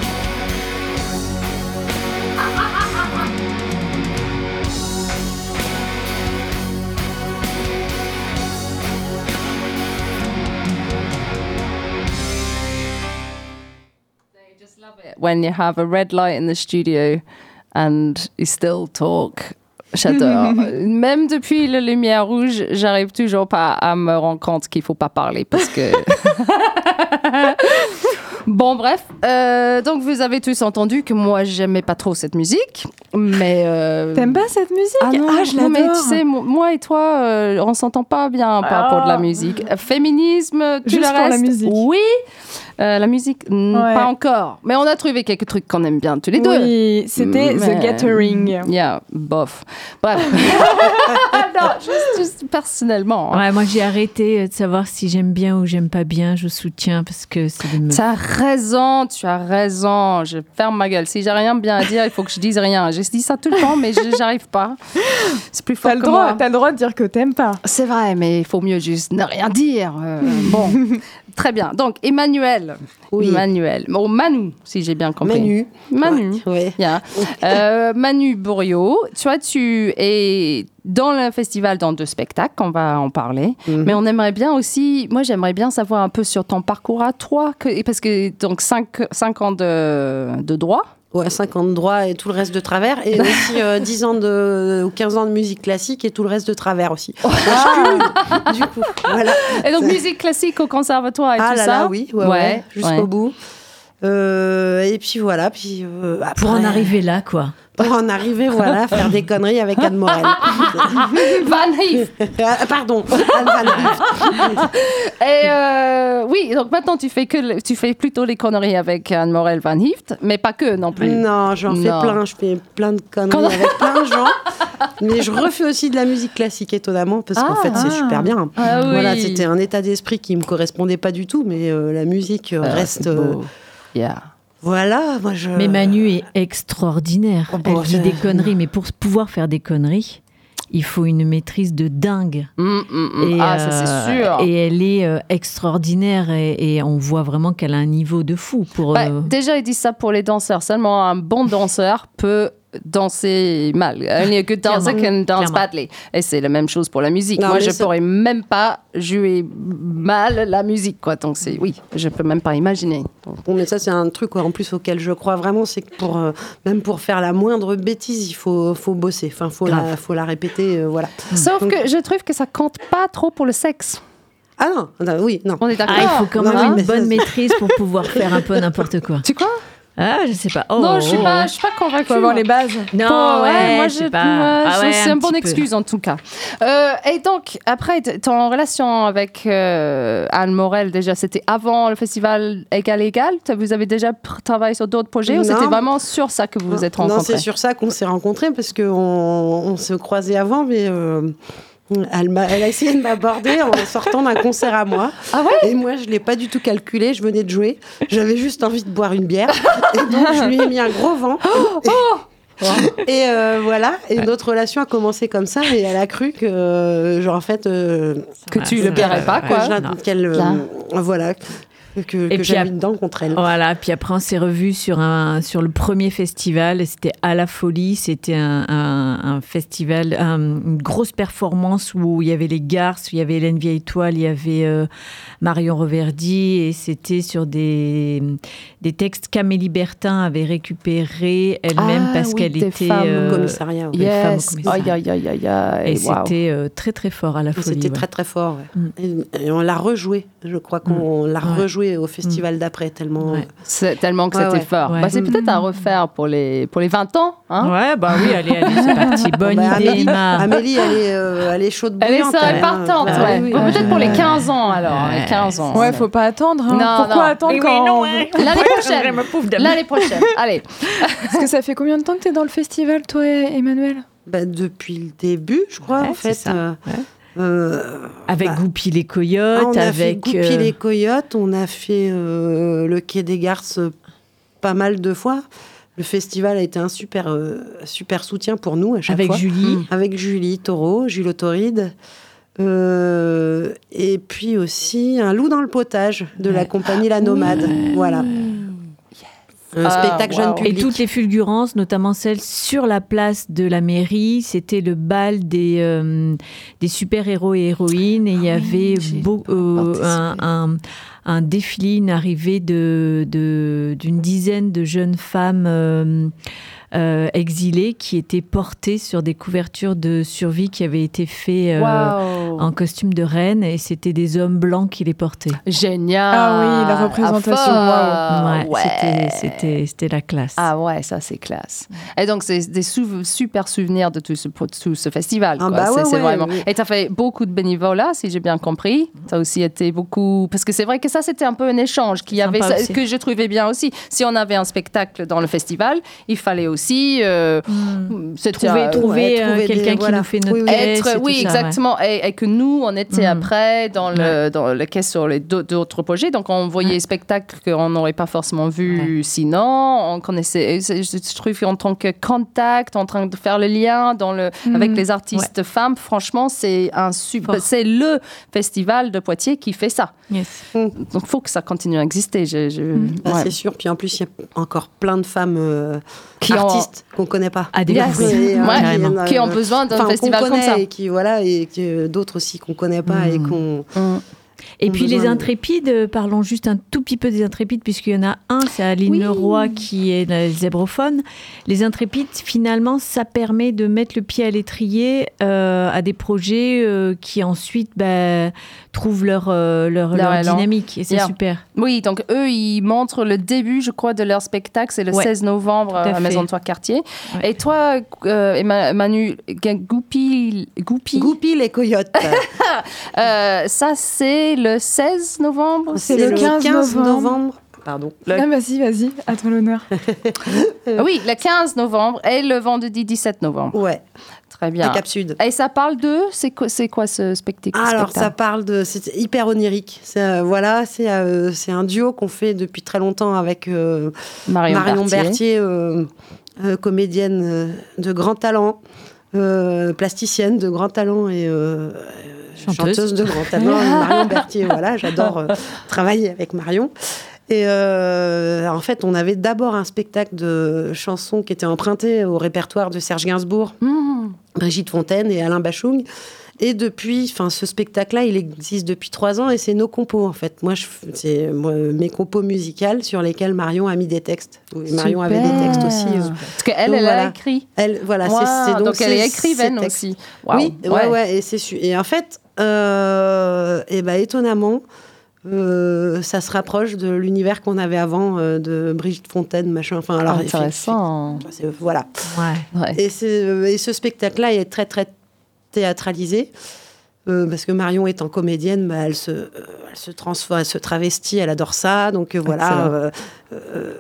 when you have a red light in the studio and you still talk. J'adore. Même depuis la lumière rouge, j'arrive toujours pas à me rendre compte qu'il faut pas parler parce que. bon, bref. Euh, donc, vous avez tous entendu que moi, j'aimais pas trop cette musique, mais. euh,
T'aimes pas cette musique?
Ah non,
je
non, mais
l'adore.
tu sais, mo- moi et toi, euh, on s'entend pas bien par rapport de la musique. Féminisme, tu
Juste
le
pour la musique.
Oui. Euh, la musique,
Ouais.
pas encore. Mais on a trouvé quelques trucs qu'on aime bien tous les deux.
Oui, c'était
Mais-
The Gathering.
Yeah, bof. Bref. non, juste, juste personnellement. hein.
Ouais, moi j'ai arrêté euh, de savoir si j'aime bien ou j'aime pas bien. Je soutiens parce que c'est des meufs.
Tu as raison, tu as raison. Je ferme ma gueule. Si j'ai rien bien à dire, il faut que je dise rien. Je dis ça tout le temps, mais je- j'arrive pas. C'est plus fort
T'as le,
que
droit,
moi.
t'as le droit de dire que t'aimes pas.
C'est vrai, mais il faut mieux juste ne rien dire. Euh, bon, très bien. Donc, Emmanuel.
Oui.
Emmanuel. Bon, Manu, si j'ai bien compris.
Manu.
Manu.
Ouais.
Bien. Euh, Manu Bourriot, toi, tu es dans le festival dans deux spectacles, on va en parler.
Mhm.
Mais on aimerait bien aussi, moi j'aimerais bien savoir un peu sur ton parcours à toi, que, parce que donc 5 ans de, de droit.
Ouais, 50 droits et tout le reste de travers. Et aussi euh, 10 ans de, ou 15 ans de musique classique et tout le reste de travers aussi.
Oh.
du coup, voilà.
Et donc musique classique au conservatoire et
ah
tout
là
ça.
là, oui, ouais, ouais, jusqu'au
ouais.
bout. Euh, et puis voilà, puis euh, après,
Pour en arriver là, quoi.
Pour en arriver, voilà, à faire des conneries avec Anne Morel.
Van Heef.
Ah, Pardon, Anne Van Heef.
Et euh, oui, donc maintenant tu fais que tu fais plutôt les conneries avec Anne Morel Van Hieft, mais pas que non plus.
Non, j'en fais plein, je fais plein de conneries avec plein de gens. Mais je refais aussi de la musique classique, étonnamment, parce qu'en
Ah.
fait, c'est super bien.
Ah oui.
Voilà, c'était un état d'esprit qui me correspondait pas du tout, mais euh, la musique euh,
Ah,
reste. euh,
Yeah.
Voilà, moi je.
Mais Manu est extraordinaire.
Oh, bon,
Elle dit des conneries, mais pour pouvoir faire des conneries, il faut une maîtrise de dingue.
Mm, mm, mm.
Et,
ah, ça c'est
euh,
sûr.
Et elle est euh, extraordinaire et, et on voit vraiment qu'elle a un niveau de fou pour.
Bah,
euh,
déjà, ils disent ça pour les danseurs. Seulement un bon danseur peut danser mal. Only a good dancer
Clairement.
can dance badly. Et c'est la même chose pour la musique.
Non,
Moi, je
c'est-
pourrais même pas jouer mal la musique, quoi. Donc c'est oui, je peux même pas imaginer. Donc,
Bon, mais ça, c'est un truc en plus auquel je crois vraiment, c'est que pour, euh, même pour faire la moindre bêtise, il faut, faut bosser. Enfin, faut la, faut la répéter, euh, voilà.
Sauf
Donc-
que je trouve que ça compte pas trop pour le sexe.
Ah non, non, oui, non.
On est d'accord.
Ah, il faut quand même une bonne
ça-
maîtrise pour pouvoir faire un peu n'importe quoi.
Tu crois?
Ah, je sais pas. Oh,
Non, je suis
oh,
pas, je suis pas convaincue.
Faut avoir les bases.
Non,
Bon,
ouais,
moi,
je sais pas.
moi,
Ah
je-
ouais,
c'est
un
une bonne
peu.
excuse en tout cas. Euh, et donc, après, t- ton relation avec euh, Anne Morel, déjà, c'était avant le festival Égal Égal Vous avez déjà travaillé sur d'autres projets ou
Non.
c'était vraiment sur ça que vous vous êtes
Non,
rencontrés
c'est sur ça qu'on s'est rencontrés parce qu'on on se croisait avant, mais euh, elle, a essayé de m'aborder en sortant d'un concert à moi.
Ah ouais
Et moi, je l'ai pas du tout calculé. Je venais de jouer. J'avais juste envie de boire une bière. Et donc, je lui ai mis un gros vent. Et euh, voilà, et notre relation a commencé comme ça, et elle a cru que, euh, genre, en fait, euh,
Que tu le paierais pas, quoi.
qu'elle, euh,
Là.
voilà, que,
Et
que dedans contre elle.
Voilà, puis après on s'est revus sur, un, sur le premier festival, c'était à la folie, c'était un, un- un festival, un- une grosse performance où il y avait les Garces, il y avait Hélène Vieille-Toile, il y avait euh, Marion Reverdy, et c'était sur des, des textes qu'Amélie Bertin avait récupérés elle-même
Ah
parce
oui,
qu'elle était...
femmes
Au
euh,
commissariat.
les femmes au
Yes.
commissariat.
Aïe, aïe, aïe, aïe, aïe.
Et
Wow.
c'était euh, très très fort à la folie.
C'était
ouais.
très très fort. ouais.
Mm.
Et, et on l'a rejoué. Je crois qu'on l'a
Ouais.
rejoué au festival d'après tellement.
Ouais.
C'est tellement que
Ouais,
c'était
ouais.
fort.
Ouais.
Bah, c'est peut-être à refaire pour les, pour les 20 ans. Hein
Ouais, bah oui, allez, allez, c'est parti. Bonne
Bah,
idée,
Amélie. Amélie, elle est, euh, elle est chaude
Elle est
hein.
partante, ouais.
oui, oui.
Peut-être pour les 15 ans, alors. Les 15 ans.
Ouais, faut pas attendre. hein.
Non,
Pourquoi
non.
attendre
Oui,
quand
non, ouais.
L'année prochaine. L'année prochaine. Allez.
Parce que ça fait combien de temps que tu es dans le festival, toi, Emmanuel?
Bah, depuis le début, je crois,
Ouais,
en fait. Euh, euh,
Avec
bah,
Goupil les
ah,
Coyotes,
on a fait
avec.
Goupil
euh,
les Coyotes, on a fait euh, le Quai des Garces euh, pas mal de fois. Le festival a été un super, euh, super soutien pour nous à chaque
avec
fois.
Julie.
Avec Julie Taureau, Jules Autoride. Euh, et puis aussi un loup dans le potage de la compagnie La Nomade. Voilà. Un
Ah,
spectacle jeune
wow.
Et toutes les fulgurances, notamment celles sur la place de la mairie, c'était le bal des, euh, des super-héros et héroïnes. Et il y
Ah
avait beau- euh, un, un, un défilé, une arrivée de, de- d'une dizaine de jeunes femmes euh, euh, exilées qui étaient portées sur des couvertures de survie qui avaient été faites euh,
Wow.
en costume de reine. Et c'était des hommes blancs qui les portaient.
Génial.
Ah oui, la représentation,
Ah,
Ouais,
ouais.
C'était, c'était, c'était la classe.
Ah ouais, ça c'est classe. Et donc c'est des sou- super souvenirs de tout ce, tout ce festival.
Ah
quoi.
bah
c'est,
ouais,
c'est
ouais,
vraiment. Et tu as fait beaucoup de bénévolat, si j'ai bien compris. Tu as aussi été beaucoup. Parce que c'est vrai que ça c'était un peu un échange qui avait, ça- que je trouvais bien aussi. Si on avait un spectacle dans le festival, il fallait aussi. Euh, c'était,
Trouver,
euh,
trouver
ouais,
euh,
trouver des-
quelqu'un qui
voilà.
nous fait notre
Oui, oui.
caisse
être,
et tout
oui,
ça, ouais.
exactement. Et, et que nous, on était
Mm.
après dans le, dans le caisse sur les d'au- d'autres projets. Donc, on voyait des spectacles qu'on n'aurait pas forcément vus sinon. On connaissait, je, trouve qu'en tant que contact, en train de faire le lien dans le, avec les artistes femmes, franchement, c'est un super,
Fort.
c'est le festival de Poitiers qui fait ça.
Yes.
Donc, il faut que ça continue à exister. Je, je-
Ah,
ouais.
C'est sûr. Puis en plus, il y a encore plein de femmes euh,
Qui ont-
artistes qu'on connaît pas.
À découvrir.
Et,
Ouais.
En a,
qui ont
euh,
besoin d'un
qu'on
festival comme
connaît
ça.
Et qui, voilà, et que d'autres aussi qu'on connaît pas et
Mm.
qu'on.
Mm.
Et
ont
puis les intrépides, euh, parlons juste un tout petit peu des intrépides, puisqu'il y en a un, c'est Aline
Oui.
Leroy qui est le zébrophone. Les intrépides, finalement, ça permet de mettre le pied à l'étrier euh, à des projets euh, qui ensuite bah, trouvent leur, euh, leur,
Leur
leur
élan.
dynamique. Et c'est
Yeah.
super.
Oui, donc eux, ils montrent le début, je crois, de leur spectacle. C'est le
Ouais.
16 novembre
à
à. Maison de Trois Quartier.
Ouais.
Et toi, euh, Manu, Goupi, Goupi
Goupil? Les coyotes.
euh, ça c'est le 16 novembre?
C'est le 15 novembre.
novembre. Pardon.
Le-
Ah, vas-y, vas-y, à toi l'honneur.
Oui, le 15 novembre et le vendredi 17 novembre.
Ouais,
Très bien.
Cap Sud.
Et ça parle de. C'est quoi, c'est quoi ce spectacle
Alors, ça parle de. C'est hyper onirique. C'est, euh, voilà, c'est euh, c'est un duo qu'on fait depuis très longtemps avec euh,
Marion,
Marion
Berthier.
Berthier, euh, euh, comédienne de grand talent, euh, plasticienne de grand talent et euh,
Chanteuse.
chanteuse. de grand talent. Marion Berthier, voilà, j'adore euh, travailler avec Marion. Et euh, en fait, on avait d'abord un spectacle de chansons qui était emprunté au répertoire de Serge Gainsbourg,
Mmh.
Brigitte Fontaine et Alain Bachung. Et depuis, enfin, ce spectacle-là, il existe depuis trois ans et c'est nos compos en fait. Moi, c'est mes compos musicales sur lesquelles Marion a mis des textes. Oui, Marion avait des textes aussi. euh.
Parce qu'elle,
Donc,
elle a écrit.
Elle, voilà, c'est-
Wow,
c'est donc,
donc elle est écrivaine aussi. Wow.
Oui, ouais, ouais, et c'est su- et en fait, euh, et ben étonnamment, euh, ça se rapproche de l'univers qu'on avait avant euh, de Brigitte Fontaine, machin. Enfin, alors
Intéressant.
c'est- voilà.
Ouais.
Ouais.
Et, c'est- euh, et ce spectacle-là est très très théâtralisé. euh, parce que Marion étant comédienne, bah, elle, se, euh, elle se transforme, elle se travestit, elle adore ça. Donc euh, voilà, euh, euh,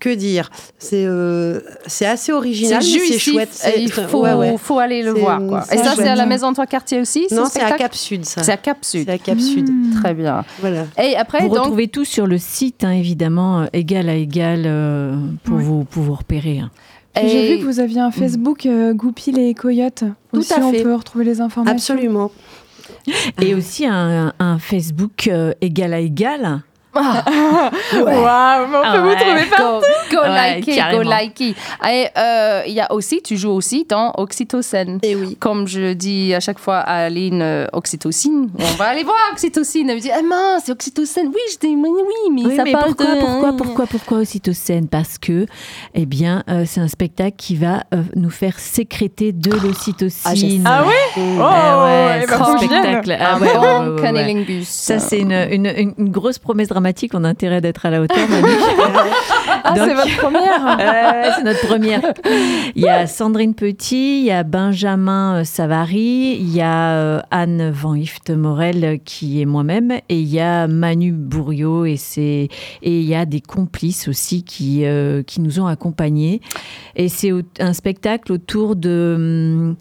que dire C'est euh, c'est assez original,
C'est
chouette.
Il faut,
ouais, ouais.
faut aller le voir. Quoi. Et ça, c'est à la Maison de Trois Quartiers aussi
Non, c'est à
spectacle
Cap Sud, ça.
C'est à Cap Sud.
C'est à Cap Sud.
Très bien.
Voilà.
Et après,
Vous
donc,
retrouvez tout sur le site, hein, évidemment, euh, égal à égal, euh, pour, vous, pour vous repérer. hein.
J'ai vu que vous aviez un Facebook euh, Goupil et Coyote.
Tout
Aussi,
à
on
fait.
peut retrouver les informations.
Absolument.
Et aussi un, un Facebook euh, égal à égal.
Waouh, mais on
Ah
peut vous
ouais.
trouver pas.
go, go
Ouais,
liker, go liker. Et euh, il y a aussi, tu joues aussi dans Oxytocine.
Et oui.
Comme je dis à chaque fois à Aline, euh, oxytocine. On va aller voir oxytocine. Elle me dit, ah mince, c'est oxytocine. Oui, je dis, mais oui, mais
Oui,
ça
mais
parle
pourquoi,
de...
pourquoi, pourquoi, pourquoi ocytocine Parce que, eh bien, euh, c'est un spectacle qui va euh, nous faire sécréter de l'ocytocine.
j'espère.
Ah oui? Oh,
Ah ouais,
eh ben, je vienne.
spectacle. Ah
Un
ouais, ouais,
bon
ouais, ouais, ouais. Ça, c'est une, une, une- une grosse promesse dramatique. On a intérêt d'être à la hauteur, Manu.
Ah, c'est votre première
c'est notre première. Il y a Sandrine Petit, il y a Benjamin euh, Savary, il y a euh, Anne Van Hift Morel euh, qui est moi-même, et il y a Manu Bourriot et c'est et il y a des complices aussi qui euh, qui nous ont accompagnés. Et c'est un spectacle autour de, hum,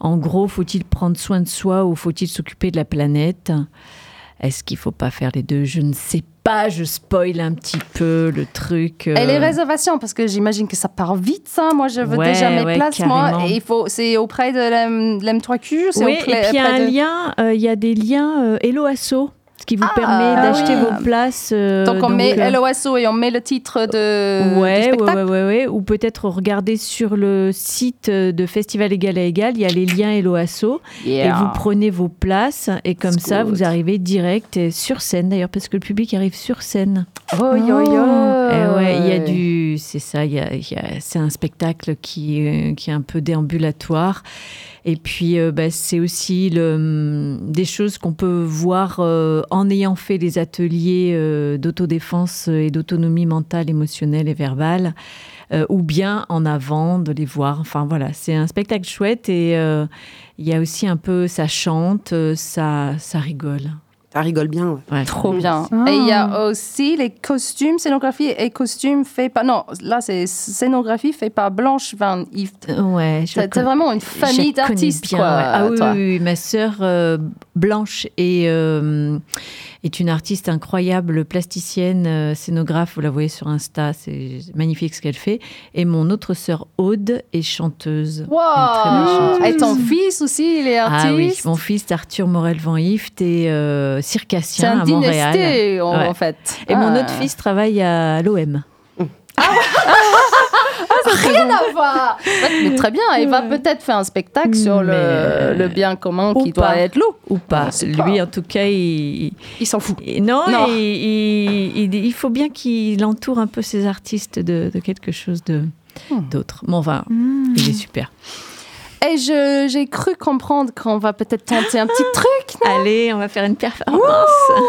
en gros, faut-il prendre soin de soi ou faut-il s'occuper de la planète? Est-ce qu'il faut pas faire les deux? Je ne sais pas. Je spoil un petit peu le truc.
Et les
euh,
réservations, parce que j'imagine que ça part vite, ça. Moi, je veux
Ouais,
déjà mes
ouais,
places,
carrément.
moi. Et il faut, c'est auprès de l'M- l'M3Q c'est
Oui,
auprès-
et puis il y a un
de-
lien, euh, il y a des liens euh, Hello Asso qui vous
Ah,
permet d'acheter
oui.
vos places. euh,
Donc on met
euh,
LOSO et on met le titre de,
Ouais,
spectacle.
ouais, ouais, ouais. Ou peut-être regarder sur le site de Festival Égal à Égal, il y a les liens Eloasso. Et vous prenez vos places et comme ça,
good.
vous arrivez direct et sur scène d'ailleurs, parce que le public arrive sur scène.
Oh, yo, yo.
Eh ouais, il y a du, c'est ça, il y a, il y a- c'est un spectacle qui, euh, qui est un peu déambulatoire. Et puis, euh, bah, c'est aussi hum, des choses qu'on peut voir euh, en ayant fait les ateliers euh, d'autodéfense et d'autonomie mentale, émotionnelle et verbale, ou bien en avant de les voir. Enfin voilà, c'est un spectacle chouette et il y a aussi un peu, ça chante, ça, ça rigole.
Ça rigole bien. ouais.
Ouais.
Trop bien.
Ah.
Et il y a aussi les costumes, scénographie et costumes faits par... Non, là, c'est scénographie faite par Blanche Van Yves.
Ouais, je
C'est vraiment une famille d'artistes,
ouais. Ah oui,
toi.
oui, oui, ma sœur euh, Blanche est, euh, est une artiste incroyable, plasticienne, euh, scénographe. Vous la voyez sur Insta, c'est magnifique ce qu'elle fait. Et mon autre sœur Aude est chanteuse.
Wow.
Chanteuse.
Et ton fils aussi, il est artiste.
Ah oui, mon fils Arthur Morel Van Hift est euh,
C'est
circassien à Montréal.
dynasté, en,
Ouais.
en fait.
Et mon
Ah.
autre fils travaille à l'OM.
Rien à voir. Mais très bien, il va peut-être faire un spectacle sur le, le bien commun qui doit
pas.
être l'eau.
Ou pas. Lui,
pas.
en tout cas, il,
Il s'en fout.
Non,
Non.
Il, il- il- faut bien qu'il entoure un peu ses artistes de, de quelque chose de
Hmm.
d'autre. Bon, enfin,
Mmh.
il est super.
Et je- j'ai cru comprendre qu'on va peut-être tenter un petit truc.
Allez, on va faire une performance.
Oh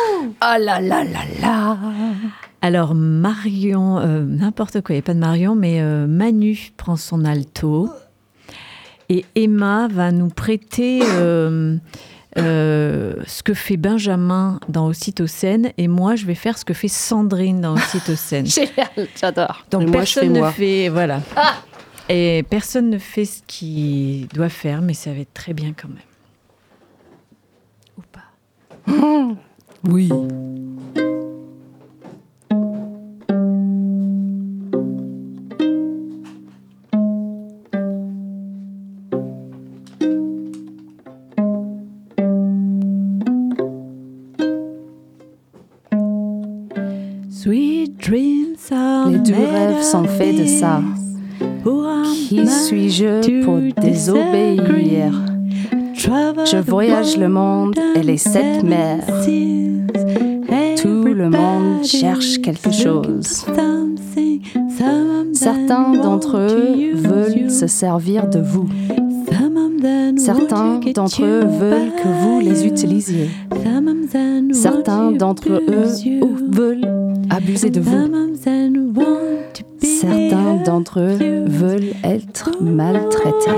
là là là là.
Alors, Marion, euh, n'importe quoi, il n'y a pas de Marion, mais euh, Manu prend son alto. Et Emma va nous prêter euh, euh, ce que fait Benjamin dans Ocytocène. Et moi, je vais faire ce que fait Sandrine dans Ocytocène.
Génial, j'adore.
Donc
je
personne
fais
ne
moi.
fait voilà.
Ah
Et personne ne fait ce qu'il doit faire, mais ça va être très bien quand même. Ou pas.
Oui. Les
made
rêves sont faits de ça. Qui suis-je pour désobéir? Je voyage le monde et les sept mers. Tout le monde cherche quelque chose. Certains d'entre eux veulent se servir de vous. Certains d'entre eux veulent que vous les utilisiez. Certains d'entre eux veulent abuser de vous. Certains d'entre eux veulent être maltraités.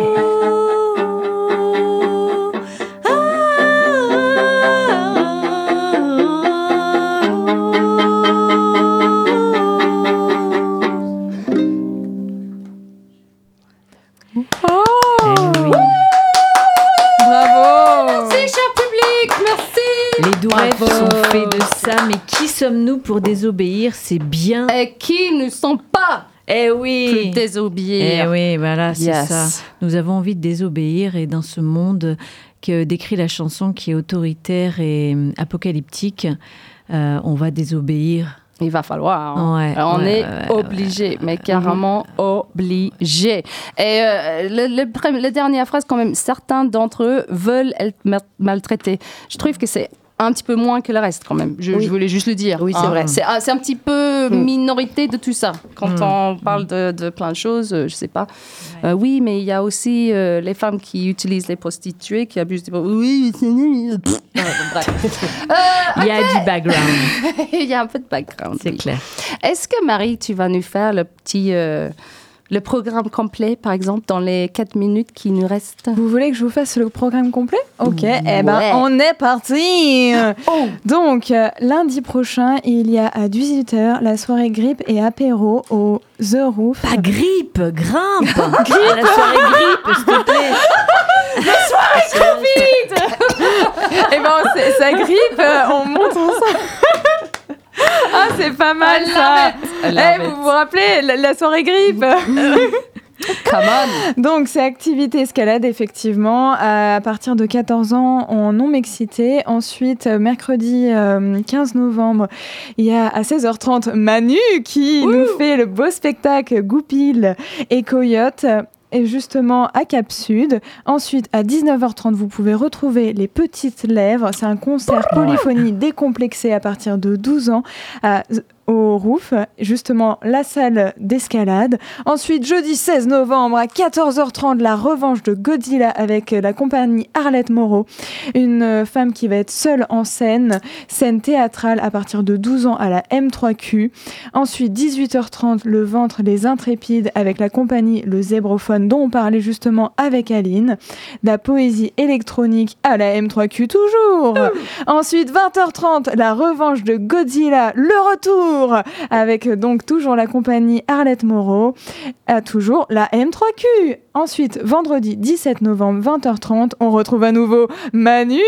Bravo
Merci, cher public, merci.
Les
Bravo.
sont faits de ça, mais qui sommes-nous pour désobéir? C'est bien.
Et qui ne sont pas
Eh
plus
oui
désobéir.
Eh oui, voilà, c'est
Yes.
ça. Nous avons envie de désobéir et dans ce monde que décrit la chanson qui est autoritaire et hum, apocalyptique, euh, on va désobéir.
Il va falloir. hein.
Ouais,
Alors, on
ouais,
est
ouais,
obligé, mais carrément obligé. Et euh, le, le pre- la dernière phrase, quand même, certains d'entre eux veulent être ma- maltraités. Je trouve que c'est un petit peu moins que le reste, quand même. Je,
Oui.
je voulais juste le dire. hein.
Oui, c'est vrai.
C'est un, c'est un petit peu
Mm.
minorité de tout ça. Quand
Mm.
on parle de, de plein de choses, euh, je sais pas. Euh, oui, mais il y a aussi euh, les femmes qui utilisent les prostituées, qui abusent des... Oui, c'est nul. Bref.
Il y a du background,
il y a un peu de background.
c'est
oui.
clair.
Est-ce que Marie, tu vas nous faire le petit euh, le programme complet, par exemple, dans les 4 minutes qui nous restent.
Vous voulez que je vous fasse le programme complet? Ok, eh ben
Ouais.
on est parti! Donc, euh, lundi prochain, il y a à 18h la soirée grippe et apéro au The Roof.
Pas grippe, grimpe! À la soirée grippe, s'il te plaît.
Eh ben, c'est- ça grippe, euh, on monte ensemble. Ah, c'est pas mal ça.
Elle
Eh, vous vous rappelez la, la soirée grippe
Come on.
Donc, c'est activité escalade, effectivement, à partir de 14 ans en non-mixité. Ensuite, euh, mercredi euh, 15 novembre, il y a à 16h30 Manu qui nous fait le beau spectacle Goupil et Coyote. Et justement à Cap Sud. Ensuite, à 19h30, vous pouvez retrouver Les Petites Lèvres. C'est un concert polyphonie décomplexé à partir de 12 ans à au Roof, justement la salle d'escalade. Ensuite, jeudi 16 novembre à 14h30, la revanche de Godzilla avec la compagnie Arlette Moreau, une euh, femme qui va être seule en scène, scène théâtrale à partir de 12 ans à la M3Q. Ensuite, 18h30, le ventre les intrépides avec la compagnie Le Zébrophone dont on parlait justement avec Aline. La poésie électronique à la M3Q toujours. Ensuite, 20h30, la revanche de Godzilla, le retour avec euh, donc toujours la compagnie Arlette Moreau, à toujours la M3Q. Ensuite, vendredi 17 novembre, 20h30, on retrouve à nouveau Manu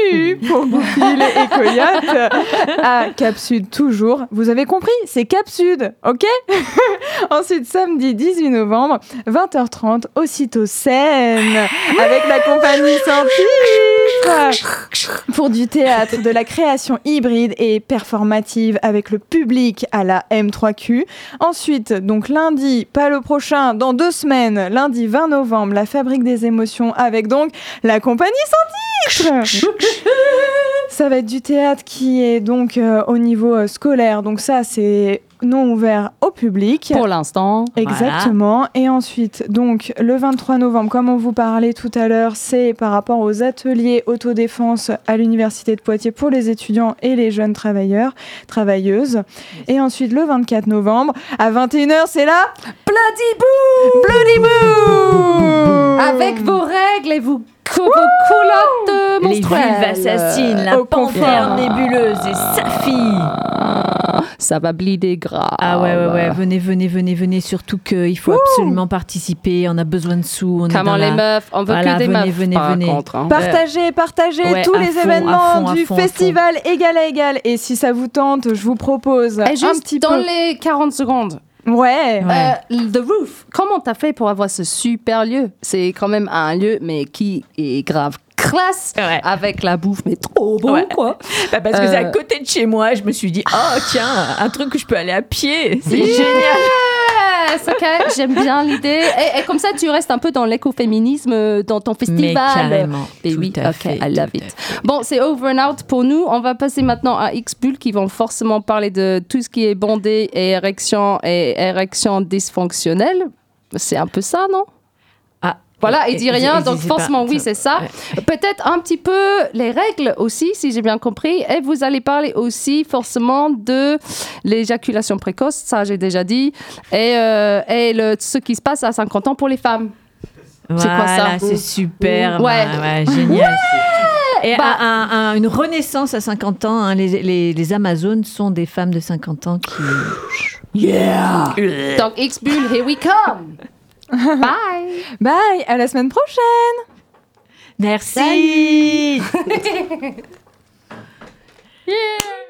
pour Goupil et Coyote à Cap Sud toujours. Vous avez compris, c'est Cap Sud, ok? Ensuite, samedi 18 novembre, 20h30, aussitôt scène avec la compagnie sans titre pour du théâtre, de la création hybride et performative avec le public à la M3Q. Ensuite, donc lundi, pas le prochain, dans deux semaines, lundi 20 novembre, la Fabrique des émotions avec donc la compagnie sans titre. Ça va être du théâtre qui est donc euh, au niveau euh, scolaire. Donc ça, c'est non ouvert au public.
Pour l'instant.
Exactement. Et ensuite, donc, le 23 novembre, comme on vous parlait tout à l'heure, c'est par rapport aux ateliers autodéfense à l'Université de Poitiers pour les étudiants et les jeunes travailleurs, travailleuses. Et ensuite, le 24 novembre, à 21h, c'est la
Bloody Boo
Bloody Boo
Avec vos règles et vos, co- vos culottes
Les assassines, la
Au confort.
panthère nébuleuse et sa fille.
Ça va bleeder grave.
Ah ouais, ouais, ouais, venez, venez, venez, venez. Surtout qu'il faut absolument participer. On a besoin de sous. On est
Comment
dans
les
la-
meufs On veut
Voilà,
que des
venez,
meufs,
venez,
par
venez.
contre. hein.
Partagez, partagez
Ouais,
tous les
fond,
événements
fond,
du
fond,
festival égal à égal. Et si ça vous tente, je vous propose
Et
un petit
dans
peu.
les 40 secondes,
Ouais.
Ouais.
euh, The Roof, comment t'as fait pour avoir ce super lieu? C'est quand même un lieu, mais qui est grave classe,
Ouais.
avec la bouffe, mais trop beau,
Ouais.
quoi.
Bah, parce que c'est à
Euh.
côté de chez moi. Je me suis dit, oh tiens, un truc que je peux aller à pied. C'est génial.
Ok, j'aime bien l'idée. Et, et comme ça, tu restes un peu dans l'écoféminisme, euh, dans ton festival.
Mais carrément.
Mais
Tout
oui,
à
ok,
fait,
I love
tout
it. Bon, c'est over and out pour nous. On va passer maintenant à X-Bull qui vont forcément parler de tout ce qui est bondé et érection et érection dysfonctionnelle. C'est un peu ça, non? Voilà, il dit rien, donc forcément, oui, c'est ça. Peut-être un petit peu les règles aussi, si j'ai bien compris. Et vous allez parler aussi forcément de l'éjaculation précoce, ça j'ai déjà dit, et, euh, et le, ce qui se passe à 50 ans pour les femmes. C'est quoi ça
Voilà, C'est super.
Ouais.
ouais, génial. Et
Bah-
un- un- une renaissance à 50 ans. hein, les, les, les Amazones sont des femmes de 50 ans qui.
Donc, X-Bull, here we come! Bye.
Bye. À la semaine prochaine.
Merci. yeah.